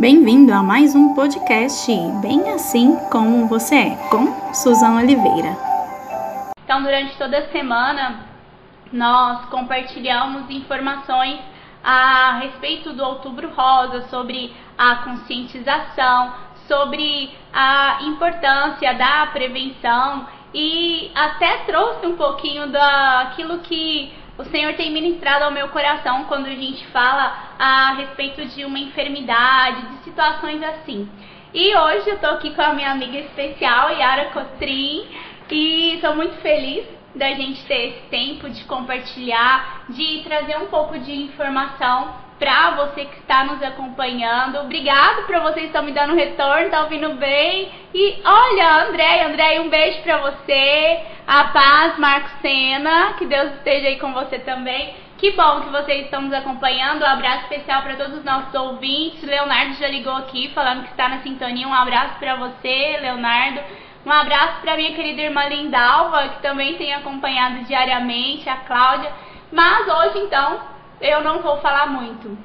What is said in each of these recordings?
Bem-vindo a mais um podcast Bem Assim Como Você É, com Suzana Oliveira. Então, durante toda a semana, nós compartilhamos informações a respeito do Outubro Rosa, sobre a conscientização, sobre a importância da prevenção e até trouxe um pouquinho daquilo que o Senhor tem ministrado ao meu coração quando a gente fala a respeito de uma enfermidade, de situações assim. E hoje eu tô aqui com a minha amiga especial, Yara Costrin, e estou muito feliz da gente ter esse tempo de compartilhar, de trazer um pouco de informação para você que está nos acompanhando. Obrigado para vocês que estão me dando retorno, tá ouvindo bem. E olha, André, André, um beijo para você. A paz, Marcos Sena, que Deus esteja aí com você também. Que bom que vocês estão nos acompanhando. Um abraço especial para todos os nossos ouvintes. Leonardo já ligou aqui falando que está na sintonia. Um abraço para você, Leonardo. Um abraço para minha querida irmã Lindalva, que também tem acompanhado diariamente, a Cláudia. Mas hoje, então, eu não vou falar muito.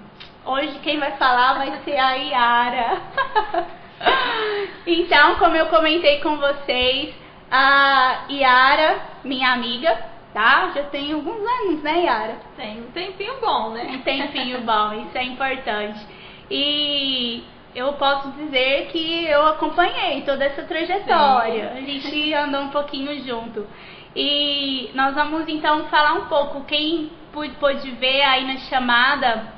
Hoje quem vai falar vai ser a Yara. então, como eu comentei com vocês, a Yara, minha amiga, tá? Já tem alguns anos, né, Yara? Tem um tempinho bom, né? Um tempinho bom, isso é importante. E eu posso dizer que eu acompanhei toda essa trajetória. Sim. A gente andou um pouquinho junto. E nós vamos então falar um pouco. Quem pôde ver aí na chamada,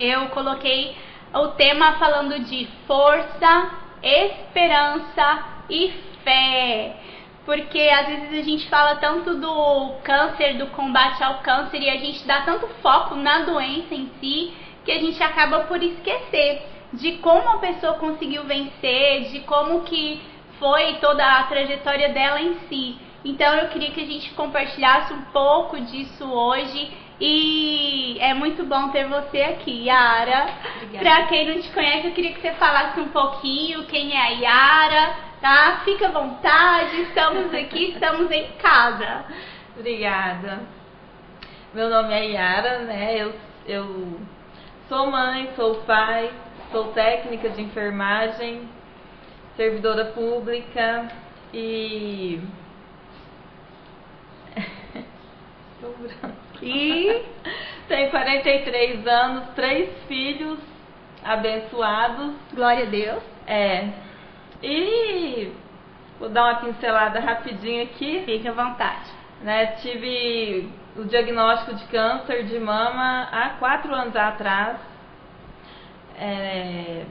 eu coloquei o tema falando de força, esperança e fé. Porque às vezes a gente fala tanto do câncer, do combate ao câncer, e a gente dá tanto foco na doença em si, que a gente acaba por esquecer de como a pessoa conseguiu vencer, de como que foi toda a trajetória dela em si. Então eu queria que a gente compartilhasse um pouco disso hoje e é muito bom ter você aqui, Yara. Para quem não te conhece, eu queria que você falasse um pouquinho quem é a Yara, tá? Fica à vontade, estamos aqui, estamos em casa. Obrigada. Meu nome é Yara, né? Eu, eu sou mãe, sou pai, sou técnica de enfermagem, servidora pública e. e tenho 43 anos, três filhos abençoados. Glória a Deus. É. E vou dar uma pincelada rapidinho aqui. Fique à vontade. Né, tive o diagnóstico de câncer de mama há quatro anos atrás é,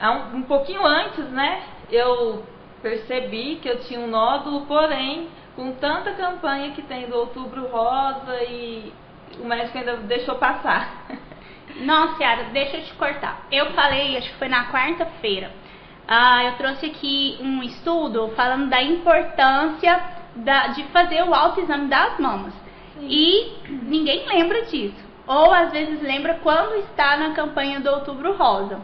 um, um pouquinho antes, né, eu percebi que eu tinha um nódulo, porém, com tanta campanha que tem do Outubro Rosa e o médico ainda deixou passar. Nossa, Yara, deixa eu te cortar. Eu falei, acho que foi na quarta-feira, ah, eu trouxe aqui um estudo falando da importância da, de fazer o autoexame das mamas. Sim. E ninguém lembra disso ou às vezes lembra quando está na campanha do Outubro Rosa.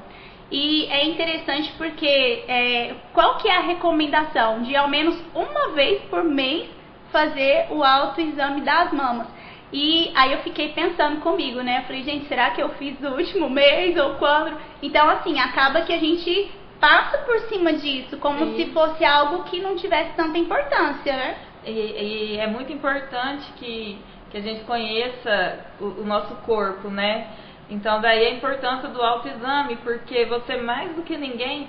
E é interessante porque é, qual que é a recomendação? De ao menos uma vez por mês fazer o autoexame das mamas. E aí eu fiquei pensando comigo, né? Eu falei, gente, será que eu fiz no último mês ou quando? Então, assim, acaba que a gente passa por cima disso, como Sim. se fosse algo que não tivesse tanta importância, né? E, e é muito importante que que a gente conheça o, o nosso corpo, né? Então daí a importância do autoexame, porque você mais do que ninguém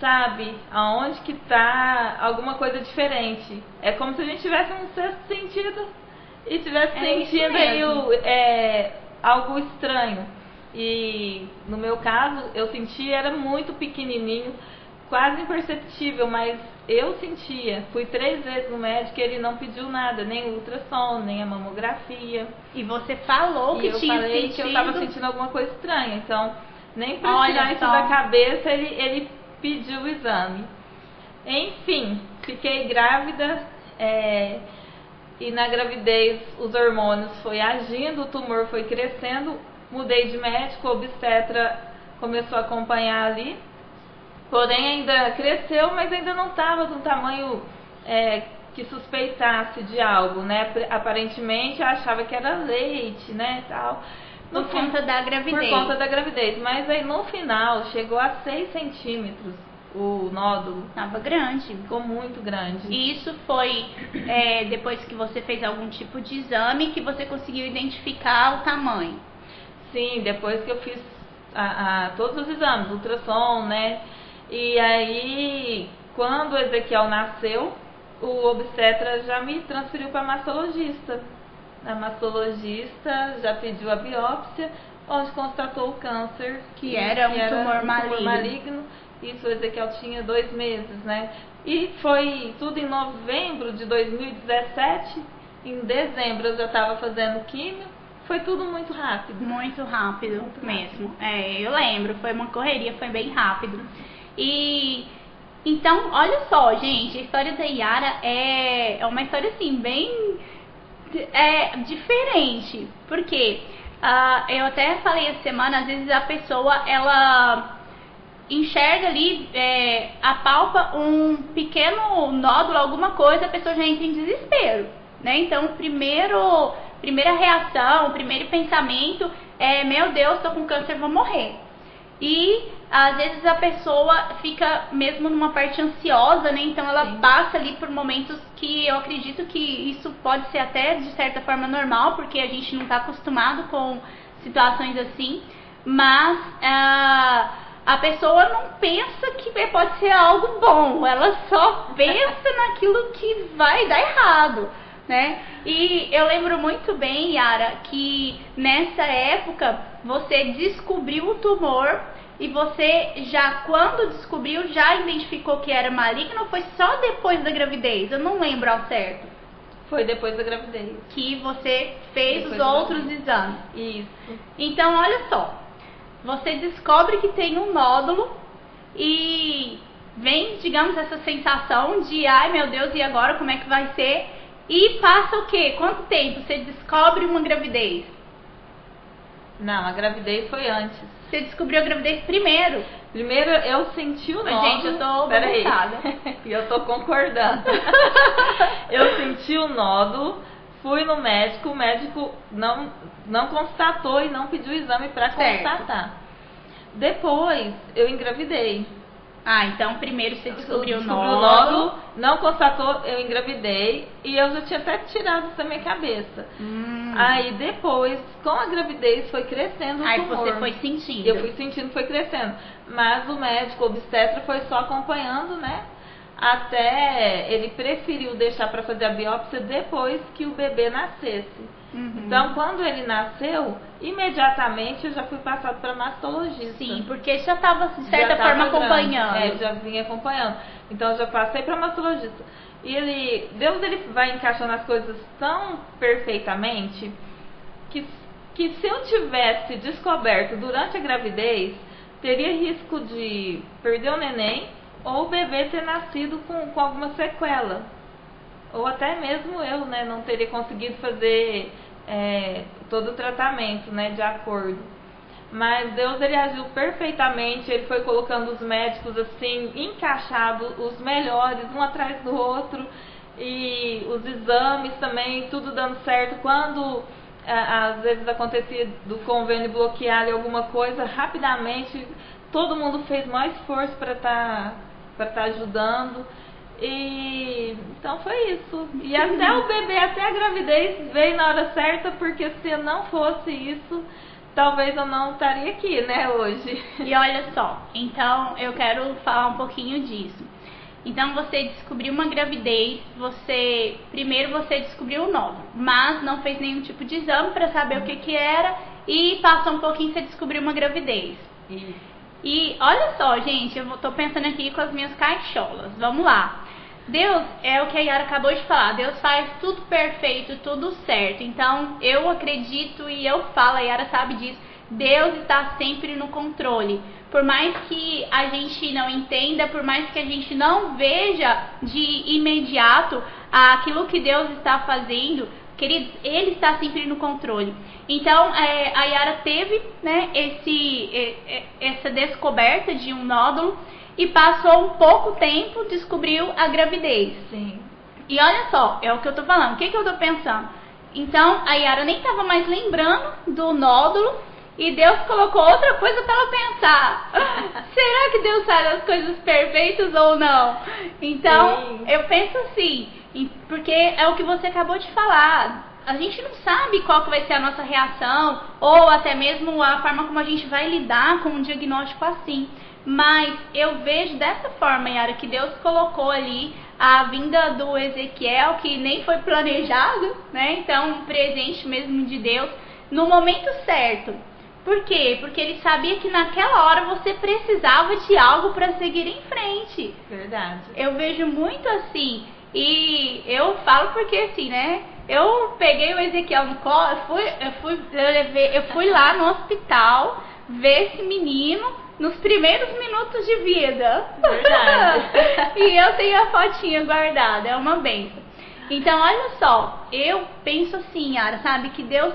sabe aonde que está alguma coisa diferente. É como se a gente tivesse um sexto sentido e tivesse é sentido aí o, é, algo estranho. E no meu caso, eu senti era muito pequenininho, quase imperceptível, mas eu sentia. Fui três vezes no médico e ele não pediu nada, nem ultrassom, nem a mamografia. E você falou e que eu tinha falei sentido... que eu estava sentindo alguma coisa estranha. Então, nem para tirar isso da cabeça, ele, ele pediu o exame. Enfim, fiquei grávida é, e na gravidez os hormônios foi agindo, o tumor foi crescendo, mudei de médico, obstetra começou a acompanhar ali Porém, ainda cresceu, mas ainda não estava do tamanho é, que suspeitasse de algo, né? Aparentemente, eu achava que era leite, né, tal. por conta da gravidez. Por conta da gravidez. Mas aí no final chegou a 6 centímetros o nódulo. Tava grande. Ficou muito grande. E isso foi é, depois que você fez algum tipo de exame que você conseguiu identificar o tamanho? Sim, depois que eu fiz a, a, todos os exames, ultrassom, né? E aí, quando o Ezequiel nasceu, o obstetra já me transferiu para mastologista. A mastologista já pediu a biópsia, onde constatou o câncer. Que era um, que era tumor, um maligno. tumor maligno. Isso o Ezequiel tinha dois meses, né? E foi tudo em novembro de 2017. Em dezembro eu já estava fazendo químio. Foi tudo muito rápido. Muito rápido muito mesmo. Rápido. É, eu lembro, foi uma correria, foi bem rápido. E então, olha só, gente, a história da Yara é, é uma história assim, bem é, diferente. Porque uh, eu até falei essa semana, às vezes a pessoa ela enxerga ali, é, apalpa um pequeno nódulo, alguma coisa, a pessoa já entra em desespero, né? Então, primeiro, primeira reação, primeiro pensamento é, meu Deus, tô com câncer, vou morrer. E às vezes a pessoa fica mesmo numa parte ansiosa, né? Então ela Sim. passa ali por momentos que eu acredito que isso pode ser até de certa forma normal, porque a gente não está acostumado com situações assim, mas uh, a pessoa não pensa que pode ser algo bom, ela só pensa naquilo que vai dar errado. Né? E eu lembro muito bem, Yara, que nessa época você descobriu o tumor e você já, quando descobriu, já identificou que era maligno ou foi só depois da gravidez? Eu não lembro ao certo. Foi depois da gravidez. Que você fez depois os outros exames. Isso. Então, olha só. Você descobre que tem um nódulo e vem, digamos, essa sensação de, ai meu Deus, e agora como é que vai ser? E passa o quê? Quanto tempo você descobre uma gravidez? Não, a gravidez foi antes. Você descobriu a gravidez primeiro. Primeiro eu senti o nódulo. Gente, eu tô Peraí. e eu tô concordando. eu senti o nódulo, fui no médico, o médico não, não constatou e não pediu o exame para constatar. Depois eu engravidei. Ah, então primeiro você descobriu o nódulo. o nódulo. Não constatou, eu engravidei e eu já tinha até tirado isso da minha cabeça. Hum. Aí depois, com a gravidez, foi crescendo o Aí tumor. você foi sentindo. Eu fui sentindo, foi crescendo. Mas o médico, obstetra, foi só acompanhando, né? Até ele preferiu deixar para fazer a biópsia depois que o bebê nascesse. Uhum. Então, quando ele nasceu, imediatamente eu já fui passado para mastologista. Sim, porque já estava, de certa já forma, acompanhando. É, já vinha acompanhando. Então, eu já passei para mastologista. E ele, Deus ele vai encaixando as coisas tão perfeitamente que, que se eu tivesse descoberto durante a gravidez, teria risco de perder o neném ou o bebê ter nascido com, com alguma sequela ou até mesmo eu, né, não teria conseguido fazer é, todo o tratamento, né, de acordo. Mas Deus ele agiu perfeitamente, ele foi colocando os médicos assim, encaixados, os melhores, um atrás do outro, e os exames também, tudo dando certo. Quando às vezes acontecia do convênio bloquear alguma coisa, rapidamente todo mundo fez mais esforço para estar tá, tá ajudando. E então foi isso. E até o bebê, até a gravidez veio na hora certa, porque se não fosse isso, talvez eu não estaria aqui, né, hoje. E olha só, então eu quero falar um pouquinho disso. Então você descobriu uma gravidez, você primeiro você descobriu o nódulo, mas não fez nenhum tipo de exame para saber o que que era e passou um pouquinho você descobriu uma gravidez. Isso. E olha só, gente, eu tô pensando aqui com as minhas caixolas. Vamos lá. Deus é o que a Yara acabou de falar. Deus faz tudo perfeito, tudo certo. Então, eu acredito e eu falo, a Yara sabe disso. Deus está sempre no controle. Por mais que a gente não entenda, por mais que a gente não veja de imediato aquilo que Deus está fazendo, queridos, Ele está sempre no controle. Então, é, a Yara teve né, esse, essa descoberta de um nódulo e passou um pouco tempo, descobriu a gravidez. Sim. E olha só, é o que eu tô falando. O que, que eu tô pensando? Então a Yara nem estava mais lembrando do nódulo e Deus colocou outra coisa para ela pensar. Será que Deus faz as coisas perfeitas ou não? Então, Sim. eu penso assim, porque é o que você acabou de falar. A gente não sabe qual que vai ser a nossa reação ou até mesmo a forma como a gente vai lidar com um diagnóstico assim. Mas eu vejo dessa forma, Yara, que Deus colocou ali a vinda do Ezequiel, que nem foi planejado, né? Então, um presente mesmo de Deus no momento certo. Por quê? Porque ele sabia que naquela hora você precisava de algo para seguir em frente. Verdade. Eu vejo muito assim. E eu falo porque assim, né? Eu peguei o Ezequiel no colo, eu fui, eu fui, eu levei, eu fui lá no hospital ver esse menino nos primeiros minutos de vida. Verdade. e eu tenho a fotinha guardada, é uma benção. Então, olha só, eu penso assim, Yara, sabe, que Deus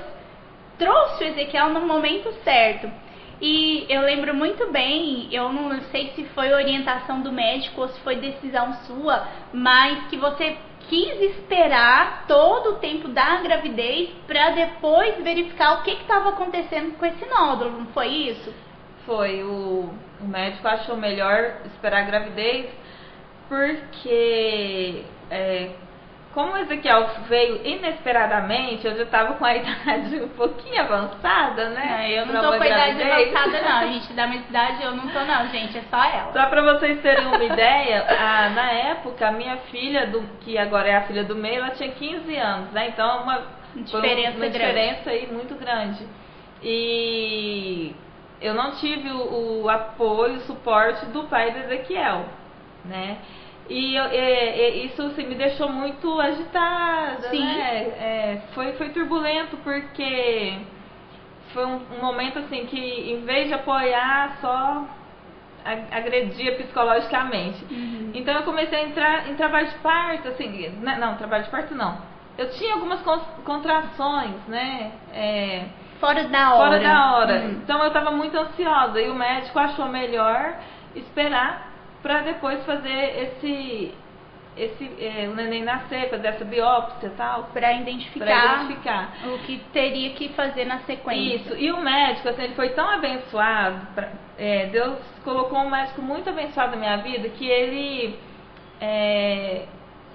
trouxe o Ezequiel no momento certo. E eu lembro muito bem, eu não sei se foi orientação do médico ou se foi decisão sua, mas que você quis esperar todo o tempo da gravidez para depois verificar o que estava acontecendo com esse nódulo, não foi isso? Foi, o, o médico achou melhor esperar a gravidez porque é, como o Ezequiel veio inesperadamente, eu já estava com a idade um pouquinho avançada, né? É, eu não tô com a idade avançada, não. A gente da minha idade eu não tô, não, gente. É só ela. Só para vocês terem uma ideia, a, na época, a minha filha, do, que agora é a filha do meio, ela tinha 15 anos, né? Então, uma diferença, uma diferença aí muito grande. E eu não tive o, o apoio, o suporte do pai do Ezequiel, né? E, eu, isso assim, me deixou muito agitada, Sim. né? É, foi, foi turbulento porque foi um, um, momento assim que em vez de apoiar, só agredia psicologicamente. Uhum. Então eu comecei a entrar em trabalho de parto, assim, né, não, trabalho de parto não. Eu tinha algumas contrações, né? É, fora da hora. Fora da hora. Uhum. Então eu estava muito ansiosa e o médico achou melhor esperar para depois fazer esse esse é, o neném nascer, fazer essa biópsia e tal. Para identificar, identificar, o que teria que fazer na sequência. Isso, e o médico, assim, ele foi tão abençoado, pra, é, Deus colocou um médico muito abençoado na minha vida que ele. É,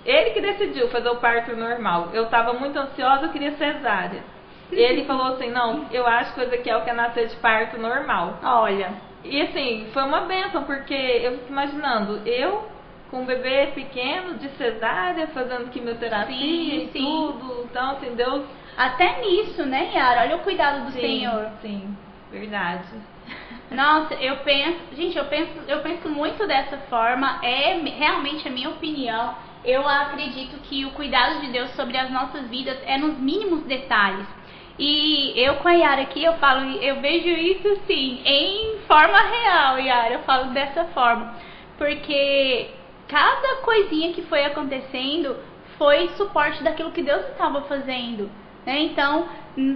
ele que decidiu fazer o parto normal. Eu estava muito ansiosa, eu queria cesárea. Ele falou assim: não, eu acho que o Ezequiel quer nascer de parto normal. Olha. E assim, foi uma benção, porque eu fico imaginando, eu com um bebê pequeno, de cesárea, fazendo quimioterapia sim, e sim. tudo. Então, assim, Deus. Até nisso, né, Yara? Olha o cuidado do sim, Senhor. Sim, verdade. Nossa, eu penso, gente, eu penso, eu penso muito dessa forma, é realmente a minha opinião. Eu acredito que o cuidado de Deus sobre as nossas vidas é nos mínimos detalhes. E eu com a Yara aqui, eu falo, eu vejo isso sim, em forma real, Yara, eu falo dessa forma. Porque cada coisinha que foi acontecendo foi suporte daquilo que Deus estava fazendo. Né? Então,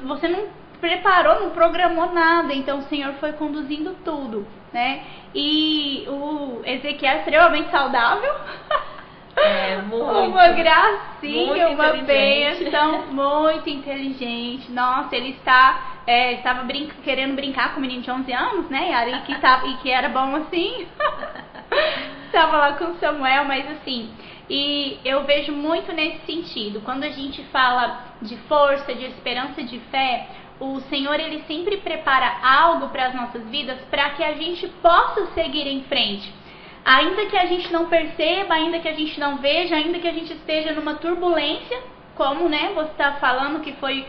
você não preparou, não programou nada, então o Senhor foi conduzindo tudo. Né? E o Ezequiel é extremamente saudável. É, muito, uma gracinha, muito uma bênção, muito inteligente. Nossa, ele está, é, estava brinca, querendo brincar com o menino de 11 anos, né, Yara? E que, tava, e que era bom assim. estava lá com o Samuel, mas assim. E eu vejo muito nesse sentido. Quando a gente fala de força, de esperança, de fé, o Senhor ele sempre prepara algo para as nossas vidas para que a gente possa seguir em frente ainda que a gente não perceba, ainda que a gente não veja, ainda que a gente esteja numa turbulência, como né, você está falando que foi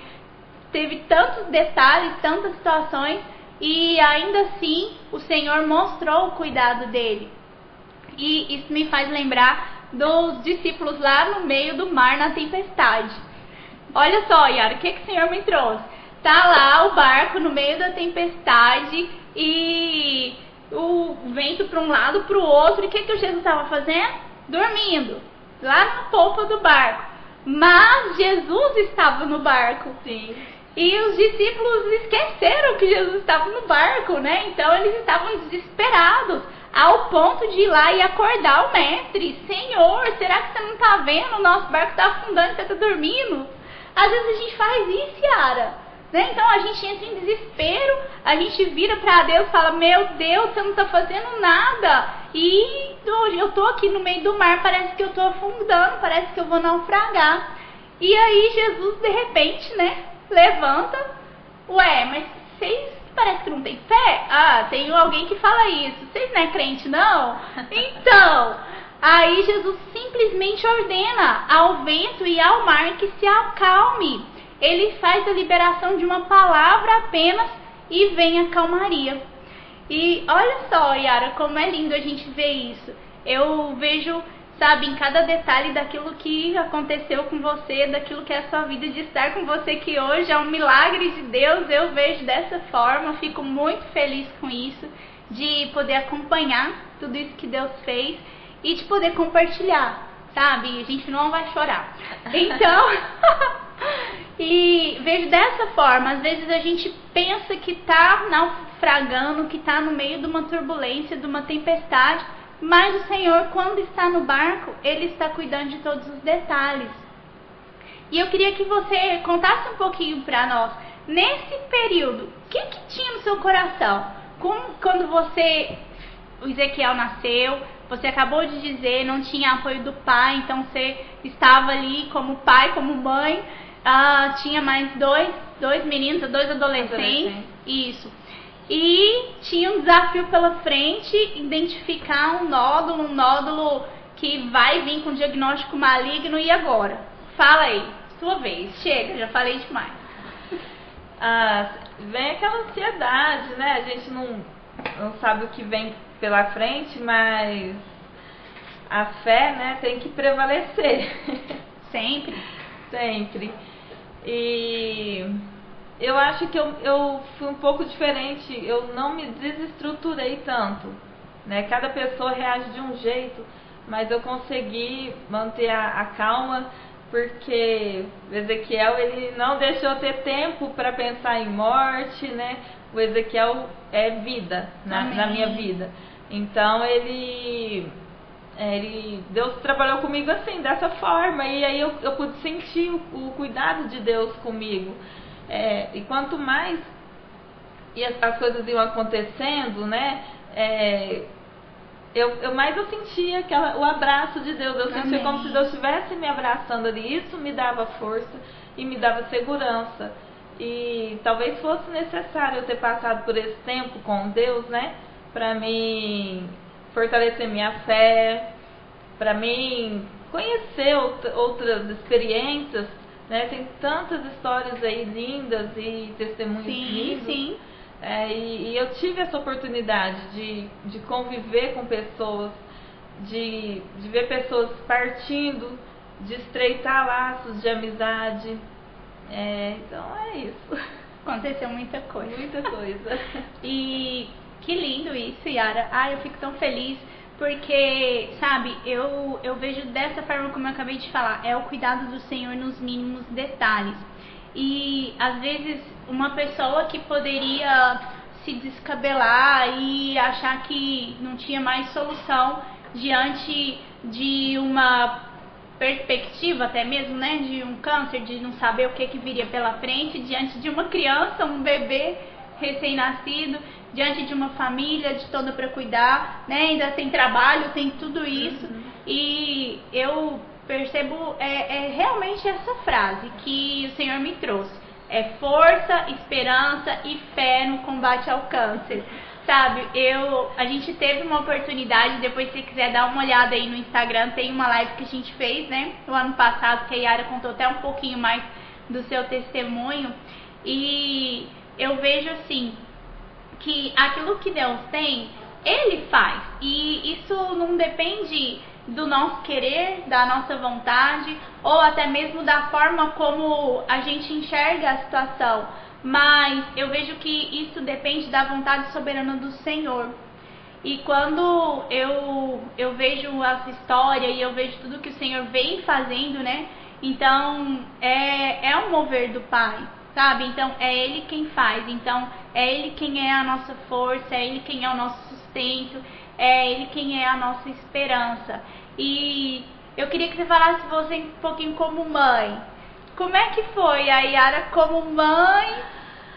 teve tantos detalhes, tantas situações, e ainda assim o Senhor mostrou o cuidado dele. E isso me faz lembrar dos discípulos lá no meio do mar na tempestade. Olha só, Yara, o que, que o Senhor me trouxe? Tá lá o barco no meio da tempestade e o vento para um lado, para o outro. E o que, que o Jesus estava fazendo? Dormindo, lá na polpa do barco. Mas Jesus estava no barco. Sim. E os discípulos esqueceram que Jesus estava no barco, né? Então eles estavam desesperados, ao ponto de ir lá e acordar o mestre. Senhor, será que você não está vendo? O nosso barco está afundando, você está dormindo. Às vezes a gente faz isso, Yara. Né? Então a gente entra em desespero, a gente vira para Deus e fala: Meu Deus, você não está fazendo nada. E eu tô aqui no meio do mar, parece que eu tô afundando, parece que eu vou naufragar. E aí Jesus, de repente, né, levanta. Ué, mas vocês parece que não tem fé? Ah, tem alguém que fala isso. Vocês não é crente, não? Então, aí Jesus simplesmente ordena ao vento e ao mar que se acalme. Ele faz a liberação de uma palavra apenas e vem a calmaria. E olha só, Yara, como é lindo a gente ver isso. Eu vejo sabe, em cada detalhe daquilo que aconteceu com você, daquilo que é a sua vida, de estar com você que hoje é um milagre de Deus. Eu vejo dessa forma, fico muito feliz com isso, de poder acompanhar tudo isso que Deus fez e de poder compartilhar, sabe? A gente não vai chorar. Então, e vejo dessa forma, às vezes a gente pensa que tá naufragando, que tá no meio de uma turbulência, de uma tempestade, mas o Senhor, quando está no barco, Ele está cuidando de todos os detalhes. E eu queria que você contasse um pouquinho para nós, nesse período, o que, que tinha no seu coração? Como, quando você, o Ezequiel nasceu, você acabou de dizer, não tinha apoio do pai, então você estava ali como pai, como mãe, ah, tinha mais dois, dois meninos, dois adolescentes, adolescentes. isso. E tinha um desafio pela frente, identificar um nódulo, um nódulo que vai vir com diagnóstico maligno e agora? Fala aí, sua vez. Chega, já falei demais. Ah, vem aquela ansiedade, né? A gente não, não sabe o que vem pela frente, mas a fé, né, tem que prevalecer. Sempre. Sempre. E eu acho que eu, eu fui um pouco diferente, eu não me desestruturei tanto. Né? Cada pessoa reage de um jeito, mas eu consegui manter a, a calma porque o Ezequiel ele não deixou ter tempo para pensar em morte, né? O Ezequiel é vida na, na minha vida. Então ele, ele Deus trabalhou comigo assim, dessa forma, e aí eu, eu pude sentir o, o cuidado de Deus comigo. É, e quanto mais e as, as, coisas iam acontecendo, né? É, eu, eu mais eu sentia aquela, o abraço de Deus. Eu Amém. sentia como se Deus estivesse me abraçando ali. Isso me dava força e me dava segurança. E talvez fosse necessário eu ter passado por esse tempo com Deus, né? Para mim fortalecer minha fé, para mim conhecer outras experiências né? Tem tantas histórias aí lindas e testemunhos sim, lindos. Sim. É, e, e, eu tive essa oportunidade de, de conviver com pessoas, de, de ver pessoas partindo, de estreitar laços de amizade. É, então é isso. Aconteceu muita coisa. Muita coisa. e que lindo isso, Yara. Ai, eu fico tão feliz porque, sabe, eu, eu vejo dessa forma como eu acabei de falar, é o cuidado do Senhor nos mínimos detalhes. E às vezes uma pessoa que poderia se descabelar e achar que não tinha mais solução diante de uma perspectiva até mesmo, né, de um câncer, de não saber o que que viria pela frente, diante de uma criança, um bebê recém-nascido, diante de uma família de toda para cuidar, né? Ainda tem trabalho, tem tudo isso. Uhum. E eu percebo é, é realmente essa frase que o Senhor me trouxe. É força, esperança e fé no combate ao câncer. Sabe, eu, a gente teve uma oportunidade, depois se quiser dar uma olhada aí no Instagram, tem uma live que a gente fez, né, no ano passado, que a Yara contou até um pouquinho mais do seu testemunho. E eu vejo assim, que aquilo que Deus tem, Ele faz. E isso não depende do nosso querer, da nossa vontade, ou até mesmo da forma como a gente enxerga a situação. Mas eu vejo que isso depende da vontade soberana do Senhor. E quando eu, eu vejo as histórias e eu vejo tudo que o Senhor vem fazendo, né? Então é, é um mover do Pai sabe? Então é Ele quem faz, então é Ele quem é a nossa força, é Ele quem é o nosso sustento, é Ele quem é a nossa esperança. E eu queria que você falasse você um pouquinho como mãe. como é que foi a Yara como mãe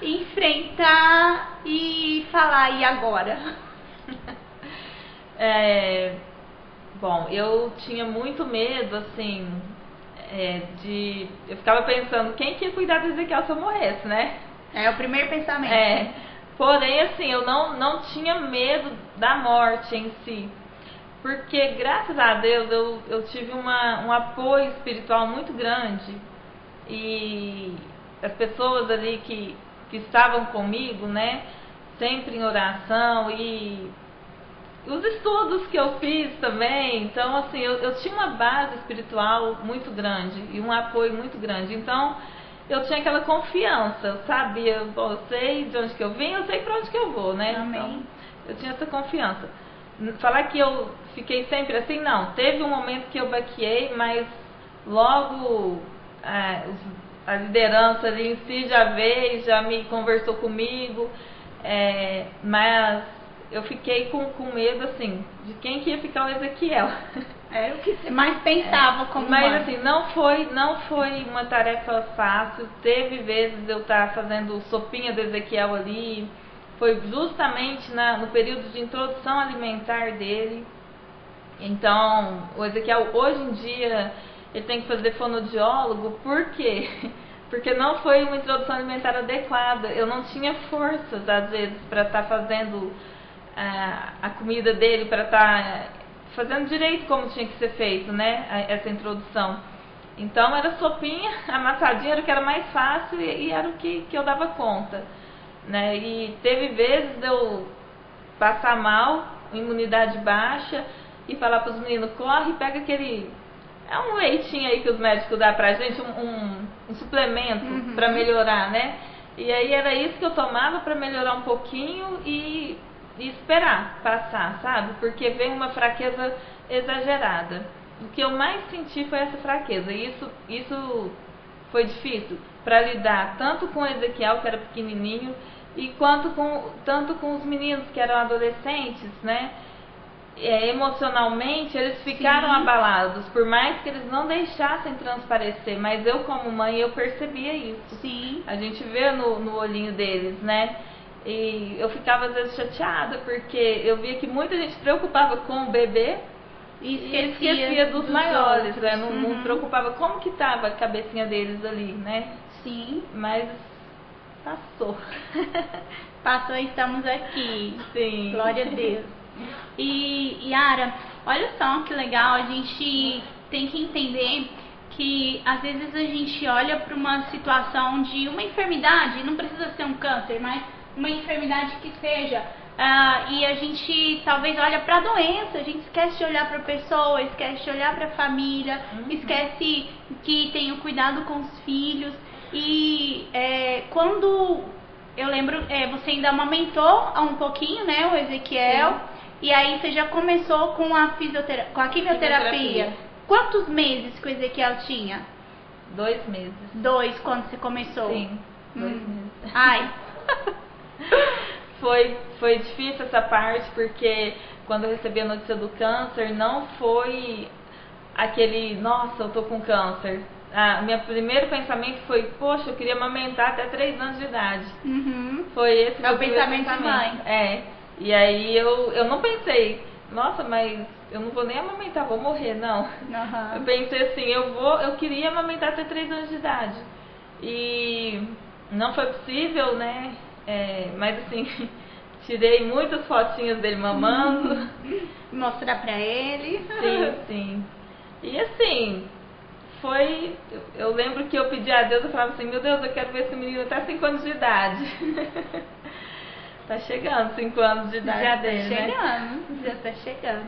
enfrentar e falar e agora? é, bom, eu tinha muito medo, assim, é, de. Eu ficava pensando quem que ia cuidar do Ezequiel se eu morresse, né? É o primeiro pensamento. É. Porém, assim, eu não, não tinha medo da morte em si. Porque, graças a Deus, eu, eu tive uma, um apoio espiritual muito grande. E as pessoas ali que, que estavam comigo, né? Sempre em oração e os estudos que eu fiz também. Então, assim, eu, eu tinha uma base espiritual muito grande e um apoio muito grande. Então, eu tinha aquela confiança, eu sabia, bom, eu sei de onde que eu vim, eu sei para onde que eu vou, né? Amém. Então, eu tinha essa confiança. Falar que eu fiquei sempre assim, não. Teve um momento que eu baqueei, mas logo é, a liderança ali em si já veio, já me conversou comigo, é, mas eu fiquei com, com medo, assim, de quem que ia ficar o Ezequiel. Era o que mais pensava é, como Mas mãe. assim, não foi, não foi uma tarefa fácil. Teve vezes eu estar fazendo sopinha do Ezequiel ali. Foi justamente na, no período de introdução alimentar dele. Então, o Ezequiel hoje em dia ele tem que fazer fonodiólogo, por quê? Porque não foi uma introdução alimentar adequada. Eu não tinha forças, às vezes, para estar tá fazendo a, a comida dele para estar tá fazendo direito como tinha que ser feito, né? Essa introdução. Então era sopinha, amassadinha era o que era mais fácil e, e era o que, que eu dava conta. Né? E teve vezes de eu passar mal, imunidade baixa, e falar para os meninos, corre, pega aquele. É um leitinho aí que os médicos dão pra gente, um, um, um suplemento uhum. para melhorar, né? E aí era isso que eu tomava para melhorar um pouquinho e e esperar passar, sabe? Porque vem uma fraqueza exagerada. O que eu mais senti foi essa fraqueza. E isso, isso foi difícil para lidar tanto com Ezequiel, que era pequenininho, e quanto com, tanto com os meninos que eram adolescentes, né? É, emocionalmente eles ficaram Sim. abalados, por mais que eles não deixassem transparecer, mas eu como mãe eu percebia isso. Sim. A gente vê no, no olhinho deles, né? E eu ficava às vezes chateada porque eu via que muita gente se preocupava com o bebê e esquecia, esquecia dos, dos, maiores, né? Não, uhum. não preocupava como que estava a cabecinha deles ali, né? Sim. Mas passou. passou e estamos aqui. Sim. Glória a Deus. E Yara, olha só que legal, a gente tem que entender que às vezes a gente olha para uma situação de uma enfermidade, não precisa ser um câncer, mas uma enfermidade que seja. Uh, e a gente talvez olha para a doença, a gente esquece de olhar para a pessoa, esquece de olhar para a família, uhum. esquece que tem o cuidado com os filhos. E é, quando eu lembro, é, você ainda amamentou há um pouquinho, né, o Ezequiel, Sim. e aí você já começou com a, fisiotera com a quimioterapia. quimioterapia. Quantos meses que o Ezequiel tinha? Dois meses. Dois, quando você começou? Sim, dois hum. meses. Ai. foi, foi difícil essa parte, porque quando eu recebi a notícia do câncer, não foi aquele, nossa, eu tô com câncer. Ah, meu primeiro pensamento foi, poxa, eu queria amamentar até 3 anos de idade. Uhum. Foi esse é o pensamento, pensamento de mãe. É. E aí eu, eu não pensei, nossa, mas eu não vou nem amamentar, vou morrer, não. Uhum. Eu pensei assim, eu vou, eu queria amamentar até 3 anos de idade. E não foi possível, né? É, mas assim, tirei muitas fotinhas dele mamando. Mostrar pra ele. Sim, sim. E assim, foi. Eu lembro que eu pedi a Deus, eu falava assim, meu Deus, eu quero ver esse menino até 5 anos de idade. tá chegando 5 anos de idade já dele, tá chegando, né? Já tá chegando.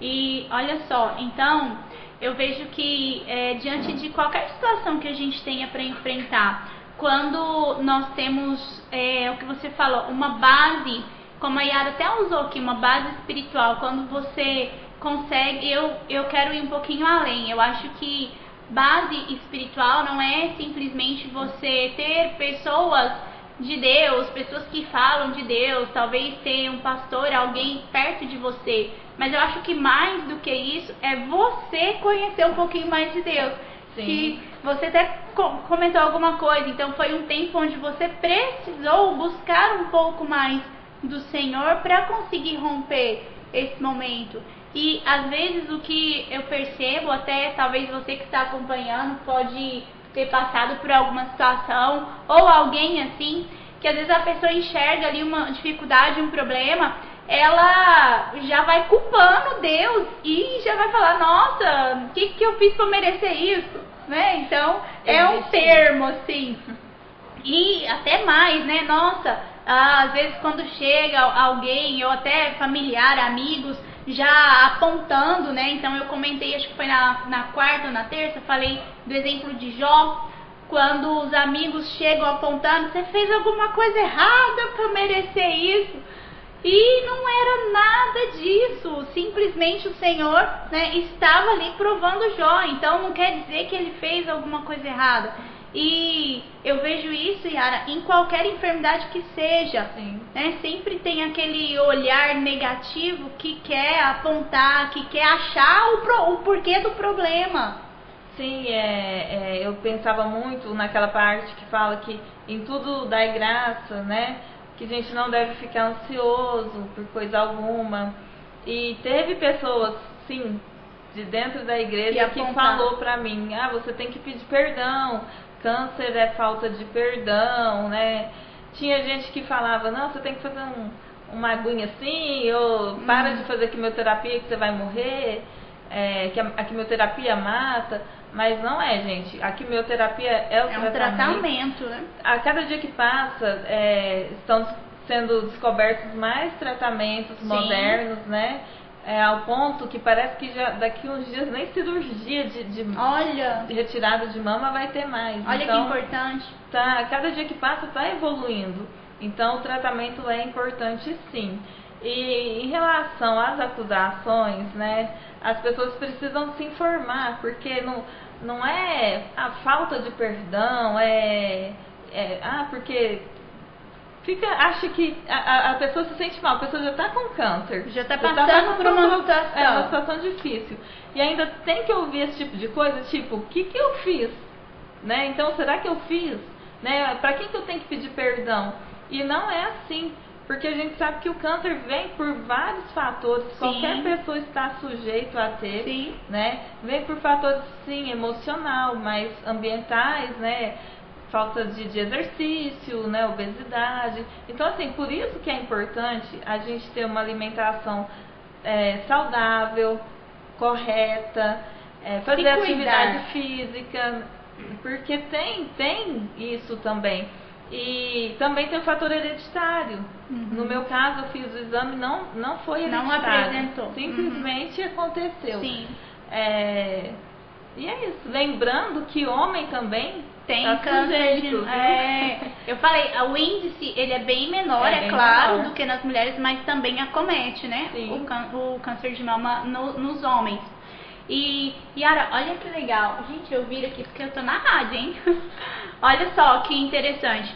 E olha só, então eu vejo que é, diante de qualquer situação que a gente tenha para enfrentar, quando nós temos é, o que você falou, uma base, como a Yara até usou aqui, uma base espiritual, quando você consegue, eu, eu quero ir um pouquinho além, eu acho que base espiritual não é simplesmente você ter pessoas de Deus, pessoas que falam de Deus, talvez ter um pastor, alguém perto de você, mas eu acho que mais do que isso é você conhecer um pouquinho mais de Deus. Sim. Que você até comentou alguma coisa, então foi um tempo onde você precisou buscar um pouco mais do Senhor para conseguir romper esse momento. E às vezes o que eu percebo, até talvez você que está acompanhando pode ter passado por alguma situação, ou alguém assim, que às vezes a pessoa enxerga ali uma dificuldade, um problema, ela já vai culpando Deus e já vai falar, nossa, o que, que eu fiz para merecer isso? Né? Então, é um termo assim. E até mais, né? Nossa, às vezes quando chega alguém, ou até familiar, amigos, já apontando, né? Então eu comentei, acho que foi na, na quarta ou na terça, falei do exemplo de Jó, quando os amigos chegam apontando, você fez alguma coisa errada para merecer isso. E não era nada disso, simplesmente o Senhor né, estava ali provando Jó, então não quer dizer que ele fez alguma coisa errada. E eu vejo isso, Yara, em qualquer enfermidade que seja. Né? Sempre tem aquele olhar negativo que quer apontar, que quer achar o, pro, o porquê do problema. Sim, é, é, eu pensava muito naquela parte que fala que em tudo dá graça, né? Que a gente não deve ficar ansioso por coisa alguma. E teve pessoas, sim, de dentro da igreja que, falou para mim, ah, você tem que pedir perdão, câncer é falta de perdão, né? Tinha gente que falava, não, você tem que fazer um, uma aguinha assim, ou para de uhum. fazer quimioterapia que você vai morrer, é, que a, a, quimioterapia mata. Mas não é, gente. A quimioterapia é o é um tratamento, né? A cada dia que passa, é, estão sendo descobertos mais tratamentos Sim. modernos, né? é, ao ponto que parece que já daqui uns dias nem cirurgia de, de, Olha. retirada de mama vai ter mais. Olha então, que importante. Tá, cada dia que passa está evoluindo. Então o tratamento é importante sim. E em relação às acusações, né, as pessoas precisam se informar, porque não, não é a falta de perdão, é, é ah, porque fica, acha que a, a, pessoa se sente mal, a pessoa já está com câncer. Já está passando, já tá por uma situação. É uma situação difícil. E ainda tem que ouvir esse tipo de coisa, tipo, o que, que eu fiz? Né? Então, será que eu fiz? Né? Para quem que eu tenho que pedir perdão? E não é assim. Porque a gente sabe que o câncer vem por vários fatores, sim. qualquer pessoa está sujeito a ter, sim. né? Vem por fatores sim emocional, mas ambientais, né? falta de, de, exercício, né, obesidade. Então, assim, por isso que é importante a gente ter uma alimentação é, saudável, correta, é, fazer atividade física, porque tem, tem isso também. E também tem o fator hereditário. Uhum. No meu caso, eu fiz o exame, não, não foi hereditário. Não apresentou. Simplesmente uhum. aconteceu. Sim. É, e é isso. Lembrando que homem também tem tá câncer de. É, eu falei, o índice ele é bem menor, é, é claro, menor. do que nas mulheres, mas também acomete, né? O, can, o, câncer de mama no, nos homens. E, Yara, olha que legal. Gente, eu viro aqui porque eu tô na rádio, hein? olha só que interessante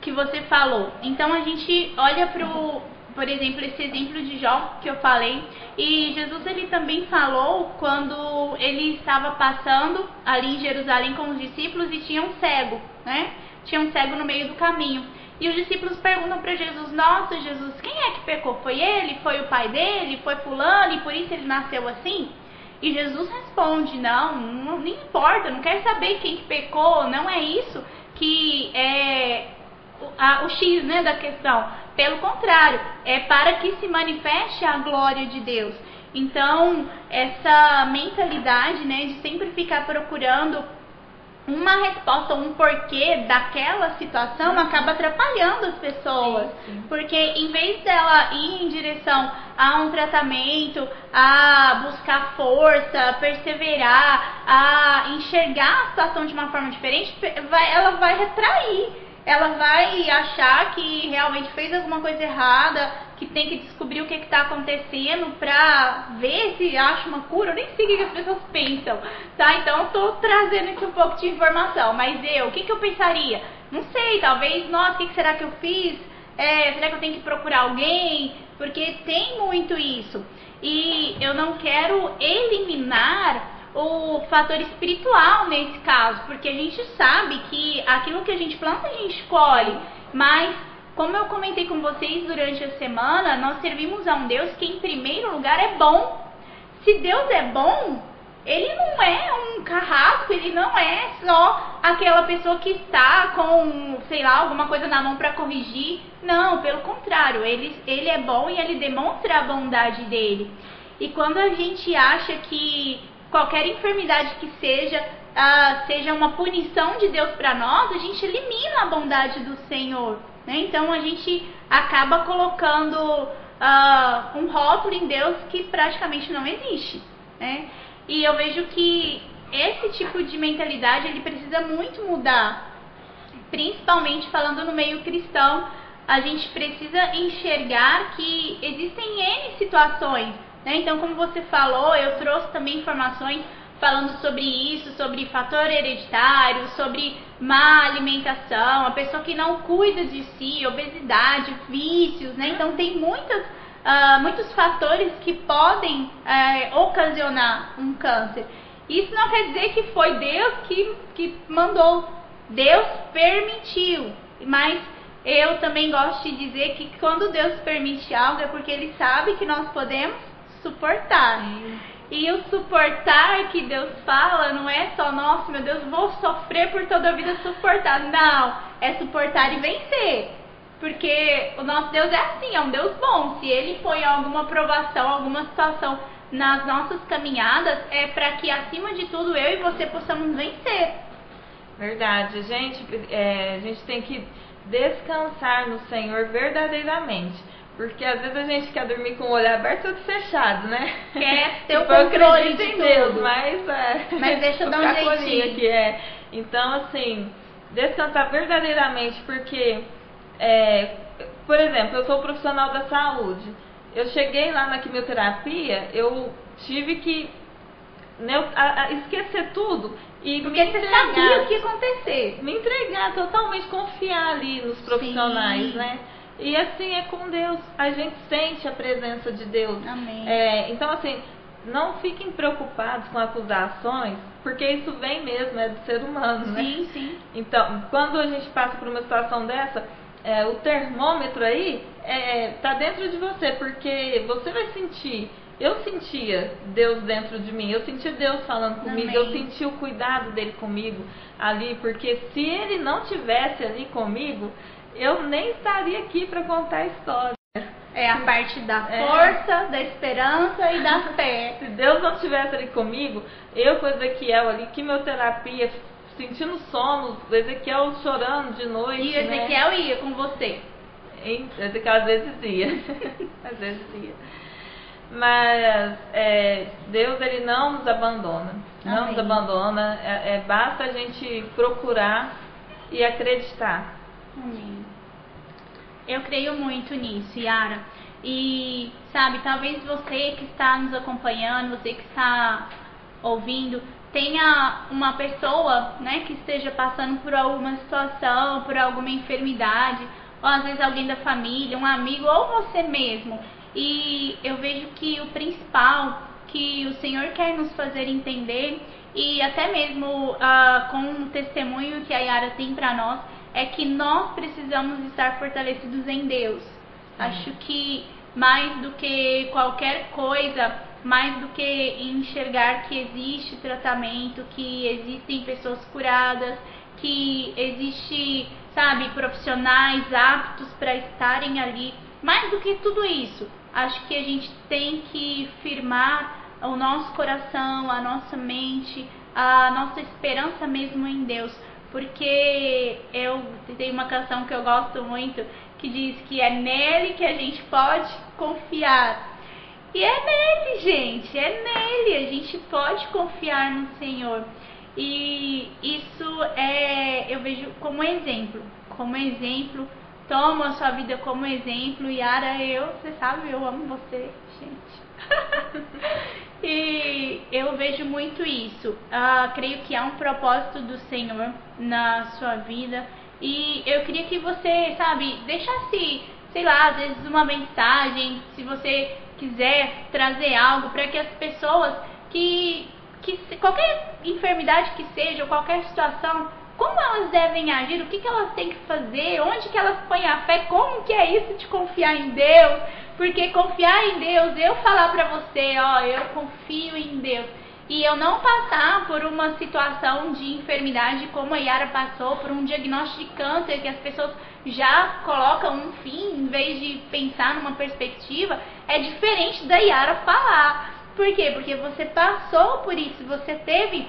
que você falou. Então a gente olha pro, por exemplo, esse exemplo de Jó que eu falei. E Jesus ele também falou quando ele estava passando ali em Jerusalém com os discípulos e tinha um cego, né? Tinha um cego no meio do caminho. E os discípulos perguntam para Jesus: Nossa, Jesus, quem é que pecou? Foi ele? Foi o pai dele? Foi Fulano e por isso ele nasceu assim? E Jesus responde: Não, não, importa, não quero saber quem que pecou, não é isso que é a, o X né, da questão. Pelo contrário, é para que se manifeste a glória de Deus. Então, essa mentalidade né, de sempre ficar procurando uma resposta, um porquê daquela situação uhum. acaba atrapalhando as pessoas. Sim, sim. Porque em vez dela ir em direção a um tratamento, a buscar força, perseverar, a enxergar a situação de uma forma diferente, vai, ela vai retrair ela vai achar que realmente fez alguma coisa errada, que tem que descobrir o que está acontecendo pra ver se acha uma cura. Eu nem sei o que as pessoas pensam, tá? Então eu tô trazendo aqui um pouco de informação. Mas eu, o que, que eu pensaria? Não sei, talvez, nossa, o que, que será que eu fiz? É, será que eu tenho que procurar alguém? Porque tem muito isso. E eu não quero eliminar o fator espiritual nesse caso, porque a gente sabe que aquilo que a gente planta a gente colhe, mas como eu comentei com vocês durante a semana, nós servimos a um Deus que em primeiro lugar é bom. Se Deus é bom, ele não é um carrasco, ele não é só aquela pessoa que está com, sei lá, alguma coisa na mão para corrigir. Não, pelo contrário, ele, ele é bom e ele demonstra a bondade dele. E quando a gente acha que qualquer enfermidade que seja, uh, seja uma punição de Deus para nós, a gente elimina a bondade do Senhor. Né? Então a gente acaba colocando uh, um rótulo em Deus que praticamente não existe. Né? E eu vejo que esse tipo de mentalidade ele precisa muito mudar, principalmente falando no meio cristão. A gente precisa enxergar que existem N situações né? Então, como você falou, eu trouxe também informações falando sobre isso, sobre fator hereditário, sobre má alimentação, a pessoa que não cuida de si, obesidade, vícios, né? Então tem muitas, uh, muitos fatores que podem uh, ocasionar um câncer. Isso não quer dizer que foi Deus que, que mandou, Deus permitiu, mas eu também gosto de dizer que quando Deus permite algo é porque Ele sabe que nós podemos suportar. E o suportar que Deus fala não é só, nossa, meu Deus, vou sofrer por toda a vida suportar. Não, é suportar e vencer. Porque o nosso Deus é assim, é um Deus bom. Se ele põe alguma provação, alguma situação nas nossas caminhadas, é para que acima de tudo eu e você possamos vencer. Verdade, gente, é, a gente tem que descansar no Senhor verdadeiramente. Porque às vezes a gente quer dormir com o olho aberto ou fechado, né? Quer ter o controle de em Deus, mas é. Mas deixa eu dar um jeitinho. Aqui, é. Então, assim, descansar verdadeiramente, porque, é, por exemplo, eu sou profissional da saúde. Eu cheguei lá na quimioterapia, eu tive que né, a, a esquecer tudo e porque me você entregar, sabia o que ia acontecer. Me entregar, totalmente confiar ali nos profissionais, Sim. né? E assim é com Deus. A gente sente a presença de Deus. Amém. É, então, assim, não fiquem preocupados com acusações, porque isso vem mesmo, é do ser humano, né? Sim, sim. Então, quando a gente passa por uma situação dessa, é, o termômetro aí é, tá dentro de você, porque você vai sentir. Eu sentia Deus dentro de mim, eu sentia Deus falando comigo, Amém. eu sentia o cuidado dele comigo ali, porque se ele não tivesse ali comigo, eu nem estaria aqui para contar a história. É a parte da é. força, é. da esperança e da fé. Se Deus não estivesse ali comigo, eu com Ezequiel ali, quimioterapia, sentindo sono, Ezequiel chorando de noite. E Ezequiel né? ia com você. Ezequiel às vezes ia. às vezes ia. Mas é, Deus ele não nos abandona. Não Amém. nos abandona. É, é, basta a gente procurar e acreditar. Amém. Eu creio muito nisso, Yara. E, sabe, talvez você que está nos acompanhando, você que está ouvindo, tenha uma pessoa, né, que esteja passando por alguma situação, por alguma enfermidade, ou às vezes alguém da família, um amigo, ou você mesmo. E eu vejo que o principal que o Senhor quer nos fazer entender, e até mesmo uh, com o testemunho que a Yara tem para nós, é que nós precisamos estar fortalecidos em Deus. Acho que mais do que qualquer coisa, mais do que enxergar que existe tratamento, que existem pessoas curadas, que existe, sabe, profissionais aptos para estarem ali, mais do que tudo isso, acho que a gente tem que firmar o nosso coração, a nossa mente, a nossa esperança mesmo em Deus, porque eu tenho uma canção que eu gosto muito que diz que é nele que a gente pode confiar. E é nele, gente, é nele. A gente pode confiar no Senhor. E isso é, eu vejo como exemplo, como exemplo. Toma a sua vida como exemplo. Yara, eu, você sabe, eu amo você, gente. E eu vejo muito isso. Ah, creio que há um propósito do Senhor na sua vida. E eu queria que você, sabe, deixasse, sei lá, às vezes uma mensagem, se você quiser trazer algo para que as pessoas que, que qualquer enfermidade que seja, ou qualquer situação, como elas devem agir, o que, que elas têm que fazer, onde que elas põem a fé, como que é isso de confiar em Deus, porque confiar em Deus, eu falar pra você, ó, eu confio em Deus, e eu não passar por uma situação de enfermidade como a Yara passou, por um diagnóstico de câncer que as pessoas já colocam um fim em vez de pensar numa perspectiva, é diferente da Yara falar. Por quê? Porque você passou por isso, você teve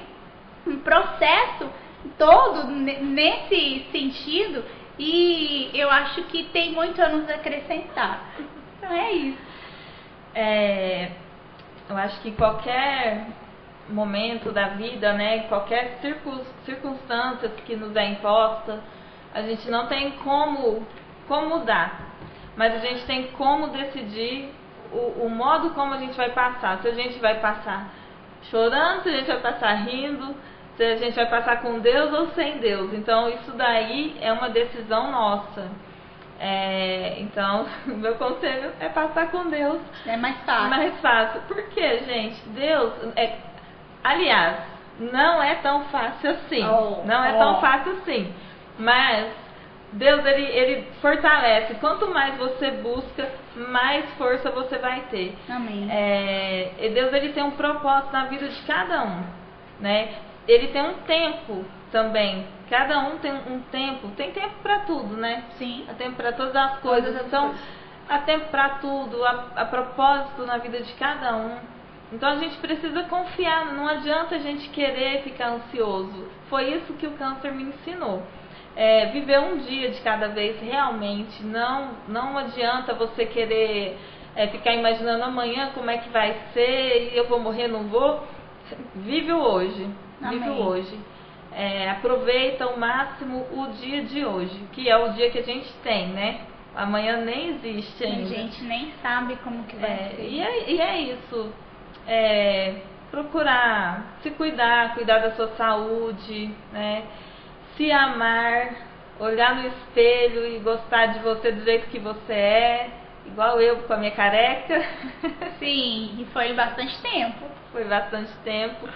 um processo todo nesse sentido e eu acho que tem muito a nos acrescentar. Então é isso. É, eu acho que qualquer momento da vida, né, qualquer circunstância que nos é imposta, a gente não tem como, como mudar, mas a gente tem como decidir o, o modo como a gente vai passar. Se a gente vai passar chorando, se a gente vai passar rindo, se a gente vai passar com Deus ou sem Deus. Então, isso daí é uma decisão nossa. É, então, meu conselho é passar com Deus. É mais fácil. Mais fácil. Por quê, gente? Deus. É, aliás, não é tão fácil assim. Oh, não é oh. tão fácil assim. Mas Deus ele, ele fortalece. Quanto mais você busca, mais força você vai ter. Amém. É, Deus ele tem um propósito na vida de cada um, né? ele tem um tempo também. Cada um tem um tempo. Tem tempo para tudo, né? Sim. Há tempo para todas as coisas. Todas as então, coisas. há tempo para tudo, há, há propósito na vida de cada um. Então a gente precisa confiar, não adianta a gente querer ficar ansioso. Foi isso que o câncer me ensinou. É, viver um dia de cada vez realmente. Não, não adianta você querer é, ficar imaginando amanhã como é que vai ser e eu vou morrer, não vou. Vive o hoje. Amém. Vive hoje. É, aproveita ao máximo o dia de hoje, que é o dia que a gente tem, né? Amanhã nem existe ainda. A gente nem sabe como que vai é, ser. E é, e é isso. É, procurar se cuidar, cuidar da sua saúde, né? Se amar, olhar no espelho e gostar de você do jeito que você é, igual eu com a minha careca. Sim, e foi bastante tempo. Foi bastante tempo.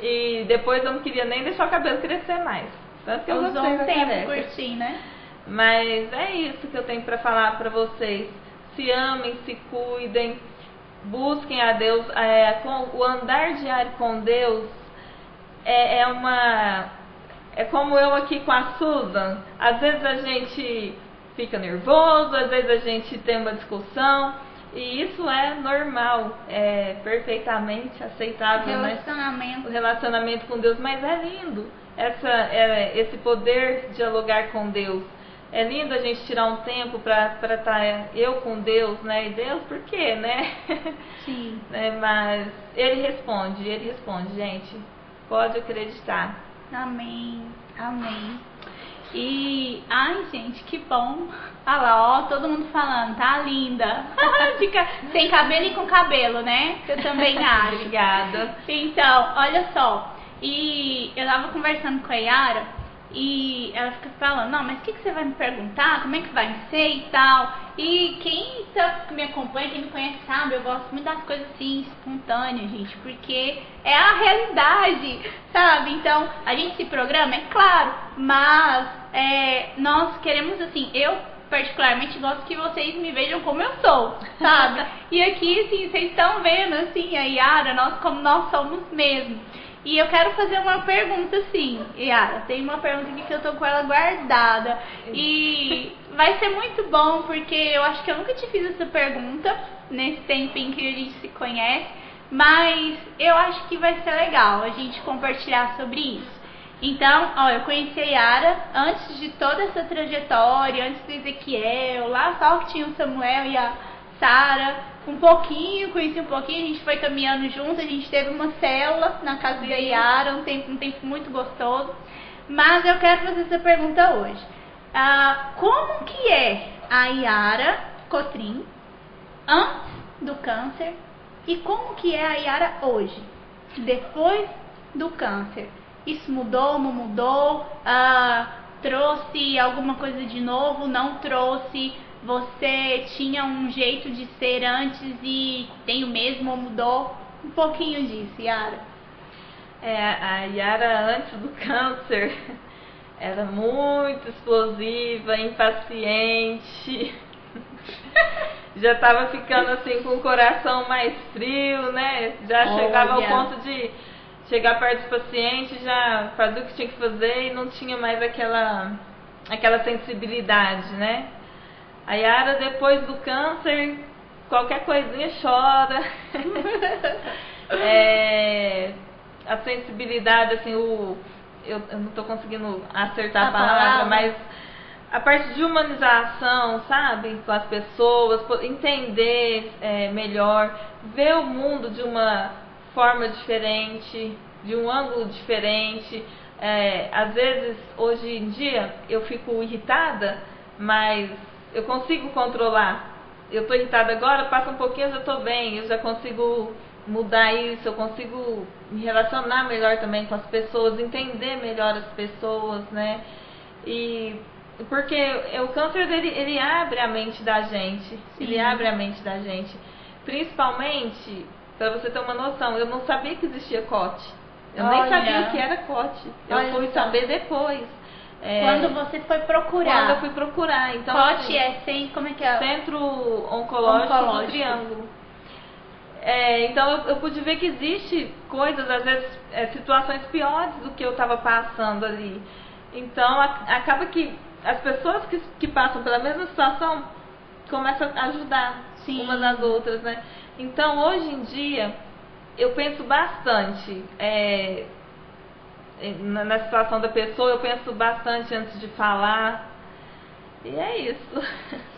E depois eu não queria nem deixar o cabelo crescer mais. Tanto que eu Usou um tempo curtir, né? Mas é isso que eu tenho para falar para vocês. Se amem, se cuidem, busquem a Deus. É, com, o andar diário com Deus é, é uma. É como eu aqui com a Susan. Às vezes a gente fica nervoso, às vezes a gente tem uma discussão. E isso é normal, é perfeitamente aceitável. Relacionamento. Né? O relacionamento com Deus, mas é lindo essa, é, esse poder dialogar com Deus. É lindo a gente tirar um tempo para estar tá, eu com Deus, né? E Deus, por quê, né? Sim. é, mas Ele responde, Ele responde, gente. Pode acreditar. Amém, amém. E, ai, gente, que bom. Olha lá, ó, todo mundo falando, tá linda. Fica sem cabelo e com cabelo, né? Eu também acho. Obrigada. Então, olha só. E eu tava conversando com a Yara e ela fica falando, não, mas o que, que você vai me perguntar? Como é que vai ser e tal? E quem tá, me acompanha, quem me conhece sabe, eu gosto muito das coisas assim, espontâneas, gente, porque é a realidade, sabe? Então, a gente se programa, é claro, mas é, nós queremos assim, eu particularmente gosto que vocês me vejam como eu sou, sabe? e aqui, assim, vocês estão vendo, assim, a Yara, nós como nós somos mesmo. E eu quero fazer uma pergunta assim, Yara. Tem uma pergunta aqui que eu tô com ela guardada. E vai ser muito bom, porque eu acho que eu nunca te fiz essa pergunta nesse tempinho que a gente se conhece. Mas eu acho que vai ser legal a gente compartilhar sobre isso. Então, ó, eu conheci a Yara antes de toda essa trajetória, antes do Ezequiel, lá só que tinha o Samuel e a Sara um pouquinho, conheci um pouquinho, a gente foi caminhando junto, a gente teve uma célula na casa da Yara, um tempo, um tempo muito gostoso. Mas eu quero fazer essa pergunta hoje. Ah, como que é a Yara Cotrim antes do câncer e como que é a Yara hoje, depois do câncer? Isso mudou, não mudou? Ah, trouxe alguma coisa de novo? Não trouxe? você tinha um jeito de ser antes e tem o mesmo ou mudou? Um pouquinho disso, Yara. É, a Yara antes do câncer era muito explosiva, impaciente. Já estava ficando assim com o coração mais frio, né? Já Olha. chegava ao ponto de chegar perto do paciente, já fazer o que tinha que fazer e não tinha mais aquela aquela sensibilidade, né? A Yara depois do câncer, qualquer coisinha chora. é, a sensibilidade, assim, o. Eu, eu não estou conseguindo acertar a, a palavra, palavra, mas a parte de humanização, sabe? Com as pessoas, entender é, melhor, ver o mundo de uma forma diferente, de um ângulo diferente. É, às vezes, hoje em dia, eu fico irritada, mas eu consigo controlar. Eu estou irritada agora, passa um pouquinho, eu já estou bem, eu já consigo mudar isso, eu consigo me relacionar melhor também com as pessoas, entender melhor as pessoas, né? E porque o câncer ele, ele abre a mente da gente, Sim. ele abre a mente da gente. Principalmente, para você ter uma noção, eu não sabia que existia cote. Eu Olha. nem sabia que era cote. Eu Olha fui saber depois. É, quando você foi procurar. Quando eu fui procurar. Então, COT assim, é sem, como é que é? Centro Oncológico, Oncológico. do Triângulo. É, então eu, eu, pude ver que existe coisas, às vezes, é, situações piores do que eu estava passando ali. Então a, acaba que as pessoas que, que passam pela mesma situação começam a ajudar Sim. umas às outras, né? Então hoje em dia eu penso bastante é, na, na situação da pessoa, eu penso bastante antes de falar. E é isso.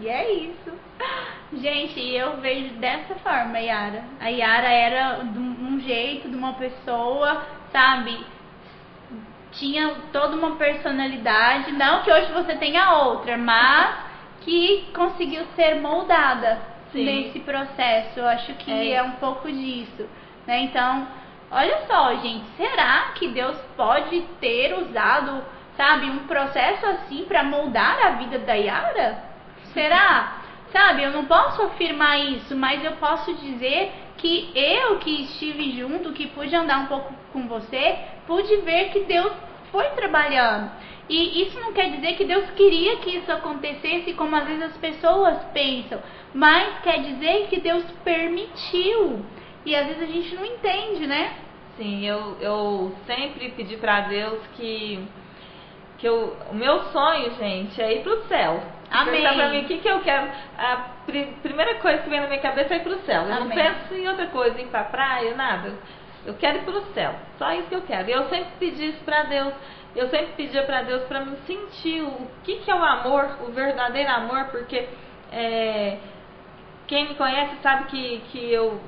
E é isso. Gente, eu vejo dessa forma a Yara. A Yara era de um jeito, de uma pessoa, sabe? Tinha toda uma personalidade. Não que hoje você tenha outra, mas que conseguiu ser moldada Sim. nesse processo. Eu acho que é, é um pouco disso. Né? Então, olha só, gente, será que Deus pode ter usado, sabe, um processo assim para moldar a vida da Yara? Será? Sabe, eu não posso afirmar isso, mas eu posso dizer que eu que estive junto, que pude andar um pouco com você, pude ver que Deus foi trabalhando. E isso não quer dizer que Deus queria que isso acontecesse como às vezes as pessoas pensam, mas quer dizer que Deus permitiu. E às vezes a gente não entende, né? Sim, eu, eu sempre pedi para Deus que, que eu, o meu sonho, gente, é ir pro céu. Amém. Perguntar pra mim o que, que eu quero. A pri primeira coisa que vem na minha cabeça é ir pro céu. Eu Amém. não penso em outra coisa, ir pra praia, nada. Eu quero ir pro céu. Só isso que eu quero. E eu sempre pedi isso pra Deus. Eu sempre pedia para Deus para me sentir o que, que é o amor, o verdadeiro amor, porque é, quem me conhece sabe que, que eu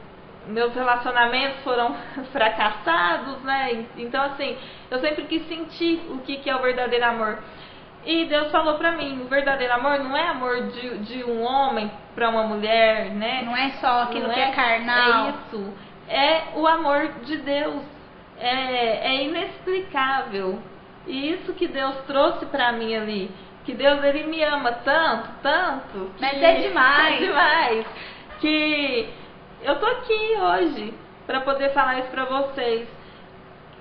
meus relacionamentos foram fracassados, né? Então assim, eu sempre quis sentir o que, que é o verdadeiro amor. E Deus falou para mim, o verdadeiro amor não é amor de, de um homem para uma mulher, né? Não é só aquilo não que é, é carnal. É isso. É o amor de Deus. É, é inexplicável. E isso que Deus trouxe para mim ali, que Deus ele me ama tanto, tanto. Que, Mas é demais. É demais. Que eu tô aqui hoje para poder falar isso para vocês.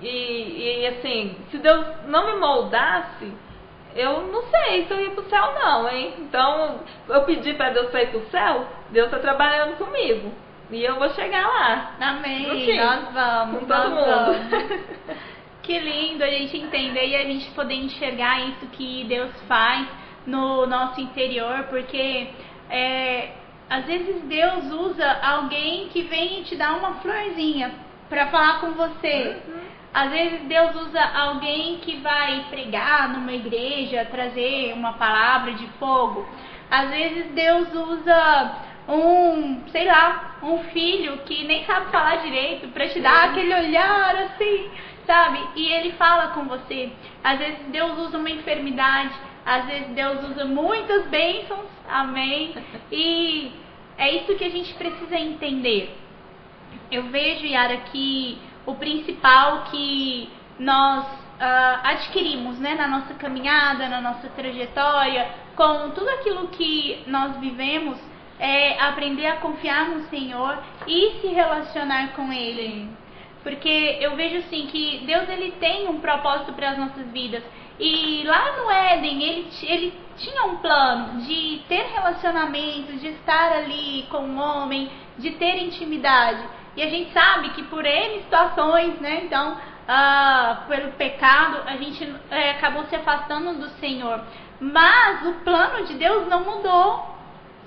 E, e assim, se Deus não me moldasse, eu não sei se eu ia pro céu não, hein? Então, eu pedi para Deus para ir pro céu, Deus tá trabalhando comigo. E eu vou chegar lá. Amém. Nós vamos. Com todo mundo. Vamos. que lindo a gente entender e a gente poder enxergar isso que Deus faz no nosso interior, porque é, às vezes Deus usa alguém que vem te dar uma florzinha para falar com você. Uhum. Às vezes Deus usa alguém que vai pregar numa igreja, trazer uma palavra de fogo. Às vezes Deus usa um, sei lá, um filho que nem sabe falar direito para te dar aquele olhar assim, sabe? E ele fala com você. Às vezes Deus usa uma enfermidade, às vezes Deus usa muitas bênçãos, amém? E é isso que a gente precisa entender. Eu vejo, Yara, que o principal que nós uh, adquirimos né, na nossa caminhada, na nossa trajetória, com tudo aquilo que nós vivemos, é aprender a confiar no Senhor e se relacionar com Ele. Porque eu vejo assim que Deus ele tem um propósito para as nossas vidas. E lá no Éden, ele, ele tinha um plano de ter relacionamento, de estar ali com o homem, de ter intimidade. E a gente sabe que por N situações, né? Então, ah, pelo pecado, a gente é, acabou se afastando do Senhor. Mas o plano de Deus não mudou,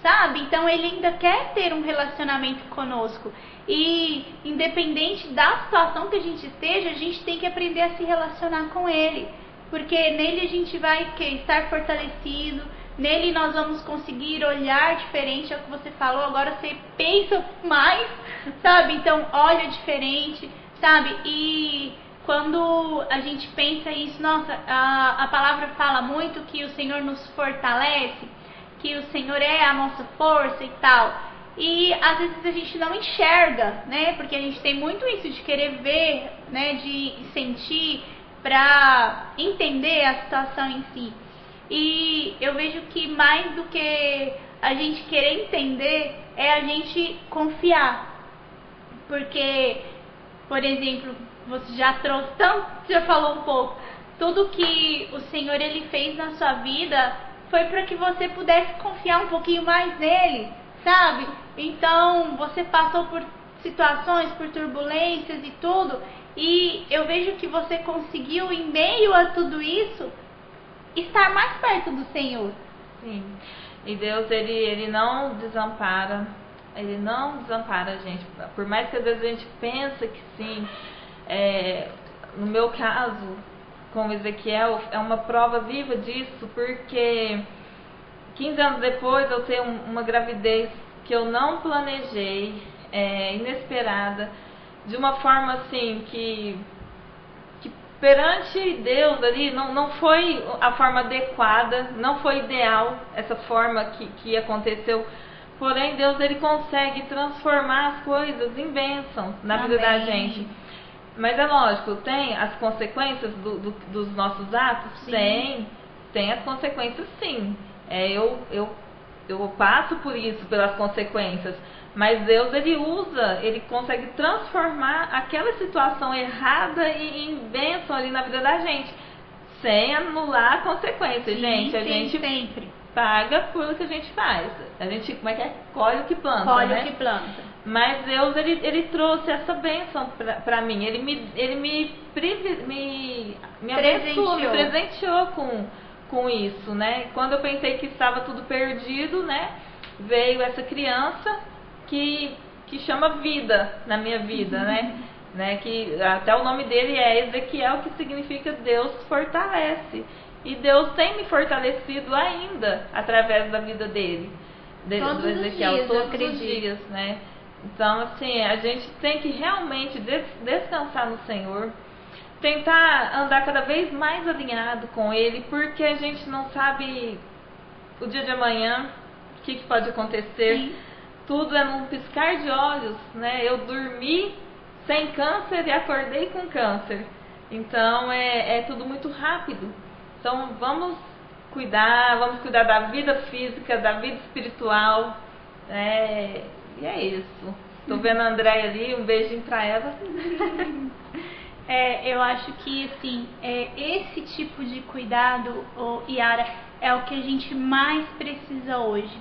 sabe? Então ele ainda quer ter um relacionamento conosco. E independente da situação que a gente esteja, a gente tem que aprender a se relacionar com ele. Porque nele a gente vai que, estar fortalecido, nele nós vamos conseguir olhar diferente, é o que você falou, agora você pensa mais, sabe? Então olha diferente, sabe? E quando a gente pensa isso, nossa, a, a palavra fala muito que o Senhor nos fortalece, que o Senhor é a nossa força e tal. E às vezes a gente não enxerga, né? Porque a gente tem muito isso de querer ver, né? De sentir para entender a situação em si. E eu vejo que mais do que a gente querer entender é a gente confiar. Porque, por exemplo, você já trouxe tanto, já falou um pouco, tudo que o Senhor ele fez na sua vida foi para que você pudesse confiar um pouquinho mais nele, sabe? Então, você passou por situações, por turbulências e tudo, e eu vejo que você conseguiu, em meio a tudo isso, estar mais perto do Senhor. Sim. E Deus, ele, ele não desampara. Ele não desampara a gente. Por mais que às vezes a gente pense que sim. É, no meu caso, com Ezequiel, é uma prova viva disso, porque 15 anos depois eu tenho uma gravidez que eu não planejei, é, inesperada de uma forma assim que, que perante Deus ali não, não foi a forma adequada, não foi ideal essa forma que, que aconteceu. Porém, Deus ele consegue transformar as coisas em bênçãos na Amém. vida da gente. Mas é lógico, tem as consequências do, do, dos nossos atos? Sim. Tem, tem as consequências sim. É, eu, eu, eu passo por isso, pelas consequências. Mas Deus ele usa, ele consegue transformar aquela situação errada em, em bênção ali na vida da gente, sem anular a consequência, sim, gente. A sim, gente sempre paga por o que a gente faz. A gente, como é que é? Colhe o que planta, Colhe né? o que planta. Mas Deus ele, ele trouxe essa bênção para mim. Ele me ele me me, me abençoou, me presenteou com com isso, né? Quando eu pensei que estava tudo perdido, né? Veio essa criança que, que chama vida na minha vida, né? né? Que até o nome dele é Ezequiel, que significa Deus fortalece. E Deus tem me fortalecido ainda através da vida dele. De, todos do Ezequiel, dias, todos os dias, né? Então, assim, a gente tem que realmente des descansar no Senhor, tentar andar cada vez mais alinhado com Ele, porque a gente não sabe o dia de amanhã, o que, que pode acontecer. Sim tudo é num piscar de olhos, né? Eu dormi sem câncer e acordei com câncer. Então é, é tudo muito rápido. Então vamos cuidar, vamos cuidar da vida física, da vida espiritual. É, e é isso. Tô vendo a Andréia ali, um beijinho pra ela. é, eu acho que assim, é, esse tipo de cuidado, oh, Yara, é o que a gente mais precisa hoje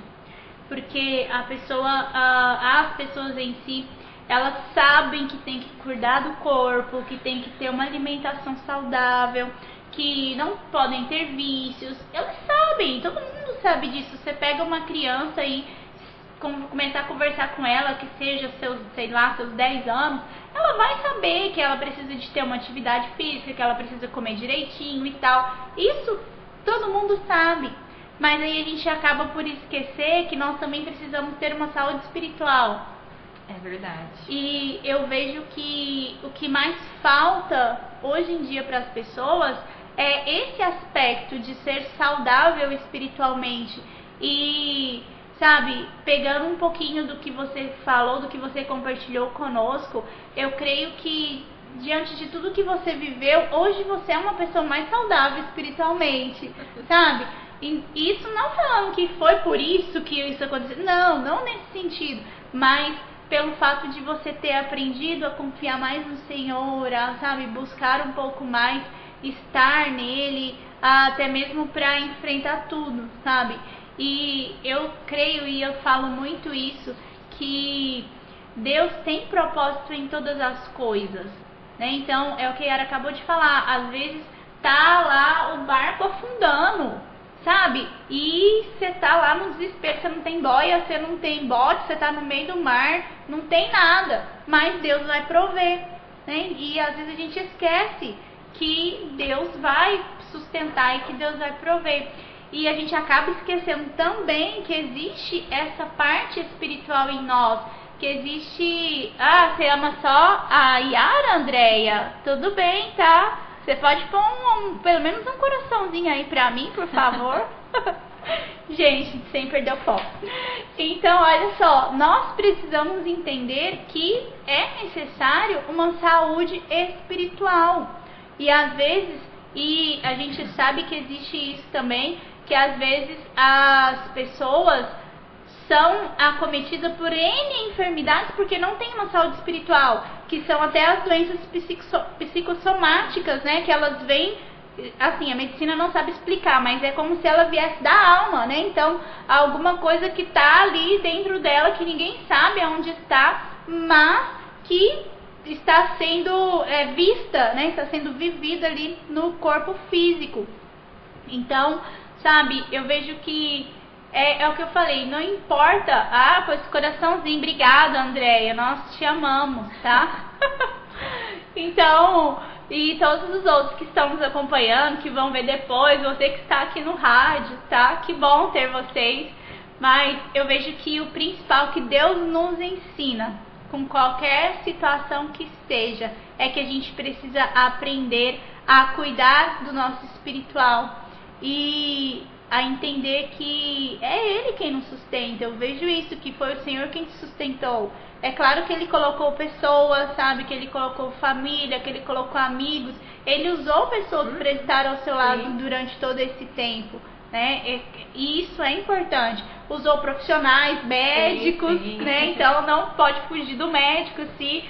porque a pessoa, as pessoas em si, elas sabem que tem que cuidar do corpo, que tem que ter uma alimentação saudável, que não podem ter vícios. Elas sabem, todo mundo sabe disso. Você pega uma criança e começar a conversar com ela, que seja seus, sei lá, seus 10 anos, ela vai saber que ela precisa de ter uma atividade física, que ela precisa comer direitinho e tal. Isso todo mundo sabe. Mas aí a gente acaba por esquecer que nós também precisamos ter uma saúde espiritual. É verdade. E eu vejo que o que mais falta hoje em dia para as pessoas é esse aspecto de ser saudável espiritualmente. E, sabe, pegando um pouquinho do que você falou, do que você compartilhou conosco, eu creio que diante de tudo que você viveu, hoje você é uma pessoa mais saudável espiritualmente, sabe? isso não falando que foi por isso que isso aconteceu. Não, não nesse sentido. Mas pelo fato de você ter aprendido a confiar mais no Senhor, a, sabe, buscar um pouco mais, estar nele, até mesmo para enfrentar tudo, sabe? E eu creio e eu falo muito isso que Deus tem propósito em todas as coisas, né? Então é o que a Yara acabou de falar. Às vezes tá lá o barco afundando, sabe? E você tá lá no desespero, você não tem boia, você não tem bote, você tá no meio do mar, não tem nada, mas Deus vai prover, né? E às vezes a gente esquece que Deus vai sustentar e que Deus vai prover. E a gente acaba esquecendo também que existe essa parte espiritual em nós, que existe, ah, você ama só a Yara, Andréia? Tudo bem, tá? Você pode pôr um, um, pelo menos um coraçãozinho aí pra mim, por favor. Gente, sem perder o foco. Então, olha só, nós precisamos entender que é necessário uma saúde espiritual. E às vezes, e a gente sabe que existe isso também, que às vezes as pessoas são acometidas por N enfermidades porque não tem uma saúde espiritual, que são até as doenças psicossomáticas, né? Que elas vêm, assim, a medicina não sabe explicar, mas é como se ela viesse da alma, né? Então, alguma coisa que tá ali dentro dela que ninguém sabe aonde está, mas que está sendo é, vista, né? Está sendo vivida ali no corpo físico. Então, sabe, eu vejo que é, é, o que eu falei, não importa. Ah, pois coraçãozinho, obrigada, Andréia, nós te amamos, tá? então, e todos os outros que estão nos acompanhando, que vão ver depois, você que está aqui no rádio, tá? Que bom ter vocês. Mas eu vejo que o principal que Deus nos ensina, com qualquer situação que seja, é que a gente precisa aprender a cuidar do nosso espiritual. E a entender que é Ele quem nos sustenta. Eu vejo isso, que foi o Senhor quem te sustentou. É claro que Ele colocou pessoas, sabe? Que Ele colocou família, que Ele colocou amigos. Ele usou pessoas para estar ao seu lado Sim. durante todo esse tempo. Né? E isso é importante. Usou profissionais, médicos, sim, sim. né? Então não pode fugir do médico se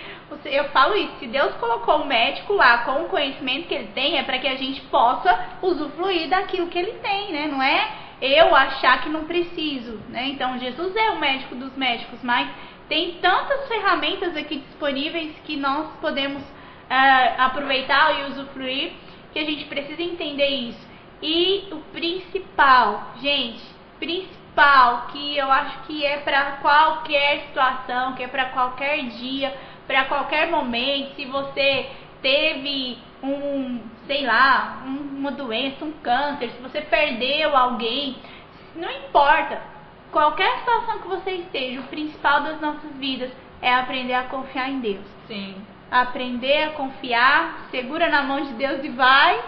eu falo isso, se Deus colocou o médico lá com o conhecimento que ele tem, é para que a gente possa usufruir daquilo que ele tem, né? Não é eu achar que não preciso, né? Então Jesus é o médico dos médicos, mas tem tantas ferramentas aqui disponíveis que nós podemos uh, aproveitar e usufruir que a gente precisa entender isso. E o principal, gente, principal que eu acho que é para qualquer situação, que é para qualquer dia, para qualquer momento, se você teve um, sei lá, um, uma doença, um câncer, se você perdeu alguém, não importa. Qualquer situação que você esteja, o principal das nossas vidas é aprender a confiar em Deus. Sim. Aprender a confiar, segura na mão de Deus e vai,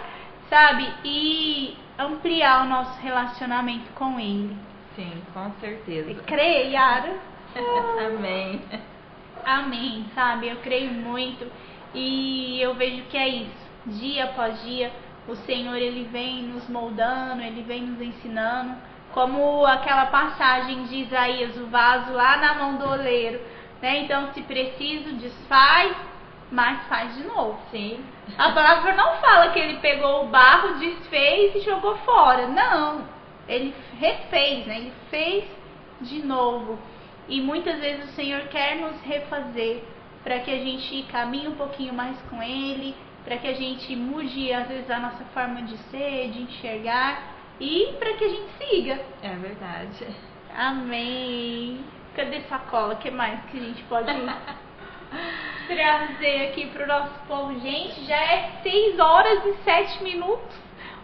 sabe? E ampliar o nosso relacionamento com Ele. Sim, com certeza. Creia, Yara. Amém. Amém, sabe? Eu creio muito e eu vejo que é isso. Dia após dia, o Senhor ele vem nos moldando, ele vem nos ensinando, como aquela passagem de Isaías, o vaso lá na mão do oleiro, né? Então, se preciso, desfaz, mas faz de novo. Sim. A palavra não fala que ele pegou o barro, desfez e jogou fora. Não. Ele refez, né? Ele fez de novo. E muitas vezes o Senhor quer nos refazer para que a gente caminhe um pouquinho mais com Ele, para que a gente mude às vezes a nossa forma de ser, de enxergar e para que a gente siga. É verdade. Amém. Cadê sacola? O que mais que a gente pode trazer aqui para o nosso povo? Gente, já é 6 horas e 7 minutos.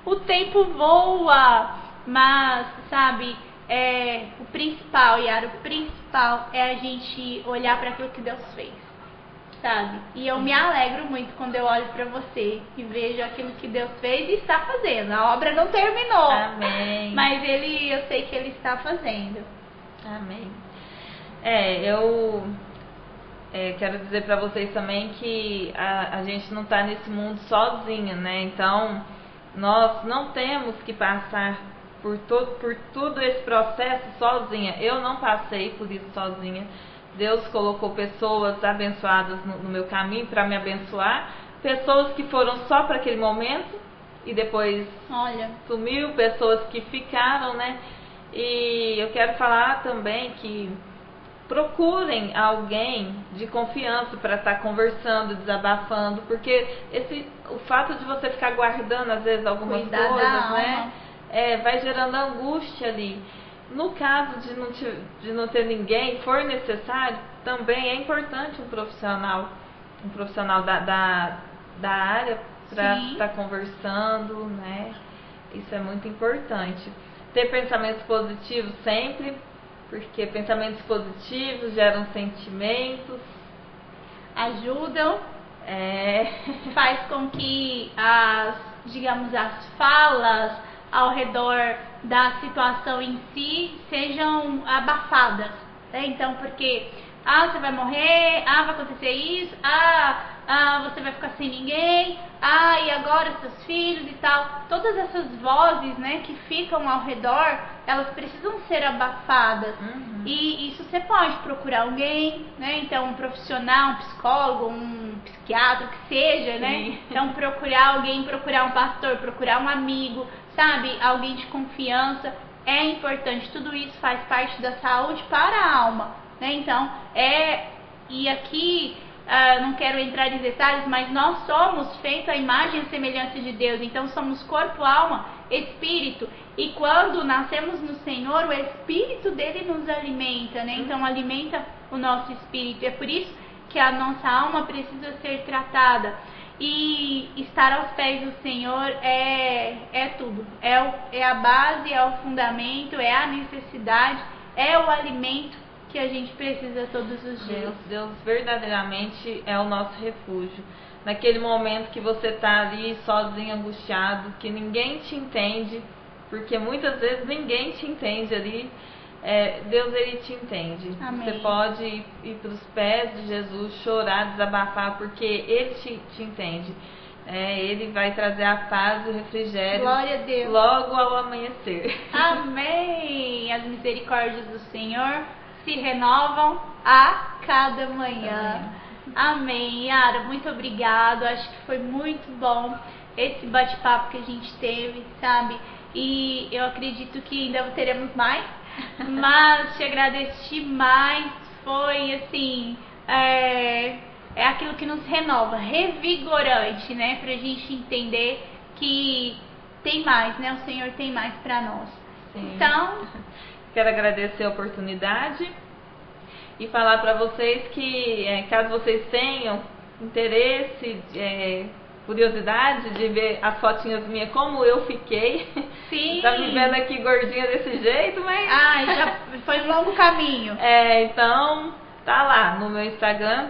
O tempo voa. Mas, sabe, é, o principal, Yara, o principal é a gente olhar para aquilo que Deus fez, sabe? E eu me alegro muito quando eu olho para você e vejo aquilo que Deus fez e está fazendo. A obra não terminou, Amém. mas ele, eu sei que ele está fazendo. Amém. É, eu é, quero dizer para vocês também que a, a gente não está nesse mundo sozinha, né? Então nós não temos que passar por, todo, por todo esse processo sozinha. Eu não passei por isso sozinha. Deus colocou pessoas abençoadas no, no meu caminho para me abençoar, pessoas que foram só para aquele momento e depois Olha. sumiu, pessoas que ficaram, né? E eu quero falar também que procurem alguém de confiança para estar tá conversando, desabafando, porque esse o fato de você ficar guardando às vezes algumas Cuidar coisas, né, é, vai gerando angústia ali. No caso de não, te, de não ter ninguém, for necessário, também é importante um profissional, um profissional da, da, da área para estar tá conversando, né? Isso é muito importante. Ter pensamentos positivos sempre, porque pensamentos positivos geram sentimentos, ajudam, é... faz com que as, digamos, as falas ao redor da situação em si sejam abafadas. Né? Então, porque ah, você vai morrer, ah, vai acontecer isso, ah, ah, você vai ficar sem ninguém, ah, e agora seus filhos e tal. Todas essas vozes, né, que ficam ao redor, elas precisam ser abafadas. Uhum. E isso você pode procurar alguém, né, então um profissional, um psicólogo, um psiquiatra, que seja, né. Sim. Então procurar alguém, procurar um pastor, procurar um amigo, sabe, alguém de confiança. É importante, tudo isso faz parte da saúde para a alma, né? Então, é e aqui Uh, não quero entrar em detalhes, mas nós somos feitos à imagem e semelhança de Deus. Então somos corpo, alma, espírito. E quando nascemos no Senhor, o espírito dele nos alimenta, né? Então alimenta o nosso espírito. É por isso que a nossa alma precisa ser tratada. E estar aos pés do Senhor é, é tudo. É, o, é a base, é o fundamento, é a necessidade, é o alimento que a gente precisa todos os dias. Deus, Deus verdadeiramente é o nosso refúgio. Naquele momento que você está ali sozinho, angustiado, que ninguém te entende, porque muitas vezes ninguém te entende ali. É, Deus ele te entende. Amém. Você pode ir, ir para os pés de Jesus, chorar, desabafar, porque Ele te, te entende. É, ele vai trazer a paz e o refrigério Glória a Deus. logo ao amanhecer. Amém. As misericórdias do Senhor se renovam a cada manhã. Amém. Yara, muito obrigado. Acho que foi muito bom esse bate-papo que a gente teve, sabe? E eu acredito que ainda teremos mais. Mas te agradeço demais. Foi assim. É, é aquilo que nos renova, revigorante, né? Pra gente entender que tem mais, né? O Senhor tem mais para nós. Sim. Então, Quero agradecer a oportunidade e falar para vocês que, é, caso vocês tenham interesse, é, curiosidade de ver as fotinhas minhas, como eu fiquei. Sim. tá me vendo aqui gordinha desse jeito, mas. Ai, já foi um longo caminho. É, então, tá lá no meu Instagram,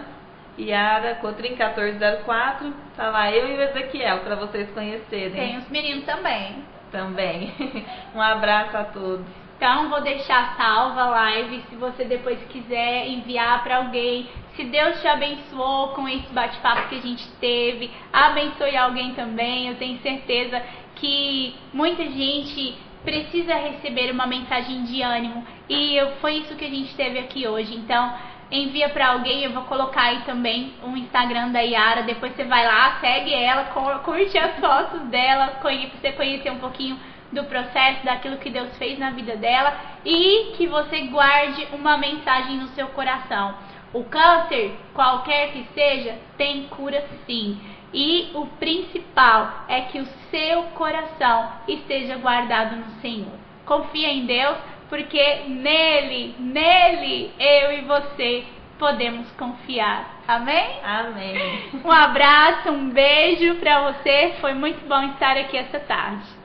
Yara Cotrim 1404. Tá lá eu e o Ezequiel para vocês conhecerem. Tem os meninos também. Também. um abraço a todos. Então, vou deixar salva a live se você depois quiser enviar para alguém. Se Deus te abençoou com esse bate-papo que a gente teve, abençoe alguém também. Eu tenho certeza que muita gente precisa receber uma mensagem de ânimo e foi isso que a gente teve aqui hoje. Então, envia para alguém, eu vou colocar aí também o Instagram da Yara, depois você vai lá, segue ela, curte as fotos dela, para você conhecer um pouquinho do processo, daquilo que Deus fez na vida dela e que você guarde uma mensagem no seu coração. O câncer, qualquer que seja, tem cura sim. E o principal é que o seu coração esteja guardado no Senhor. Confia em Deus, porque nele, nele, eu e você podemos confiar. Amém? Amém. Um abraço, um beijo para você. Foi muito bom estar aqui essa tarde.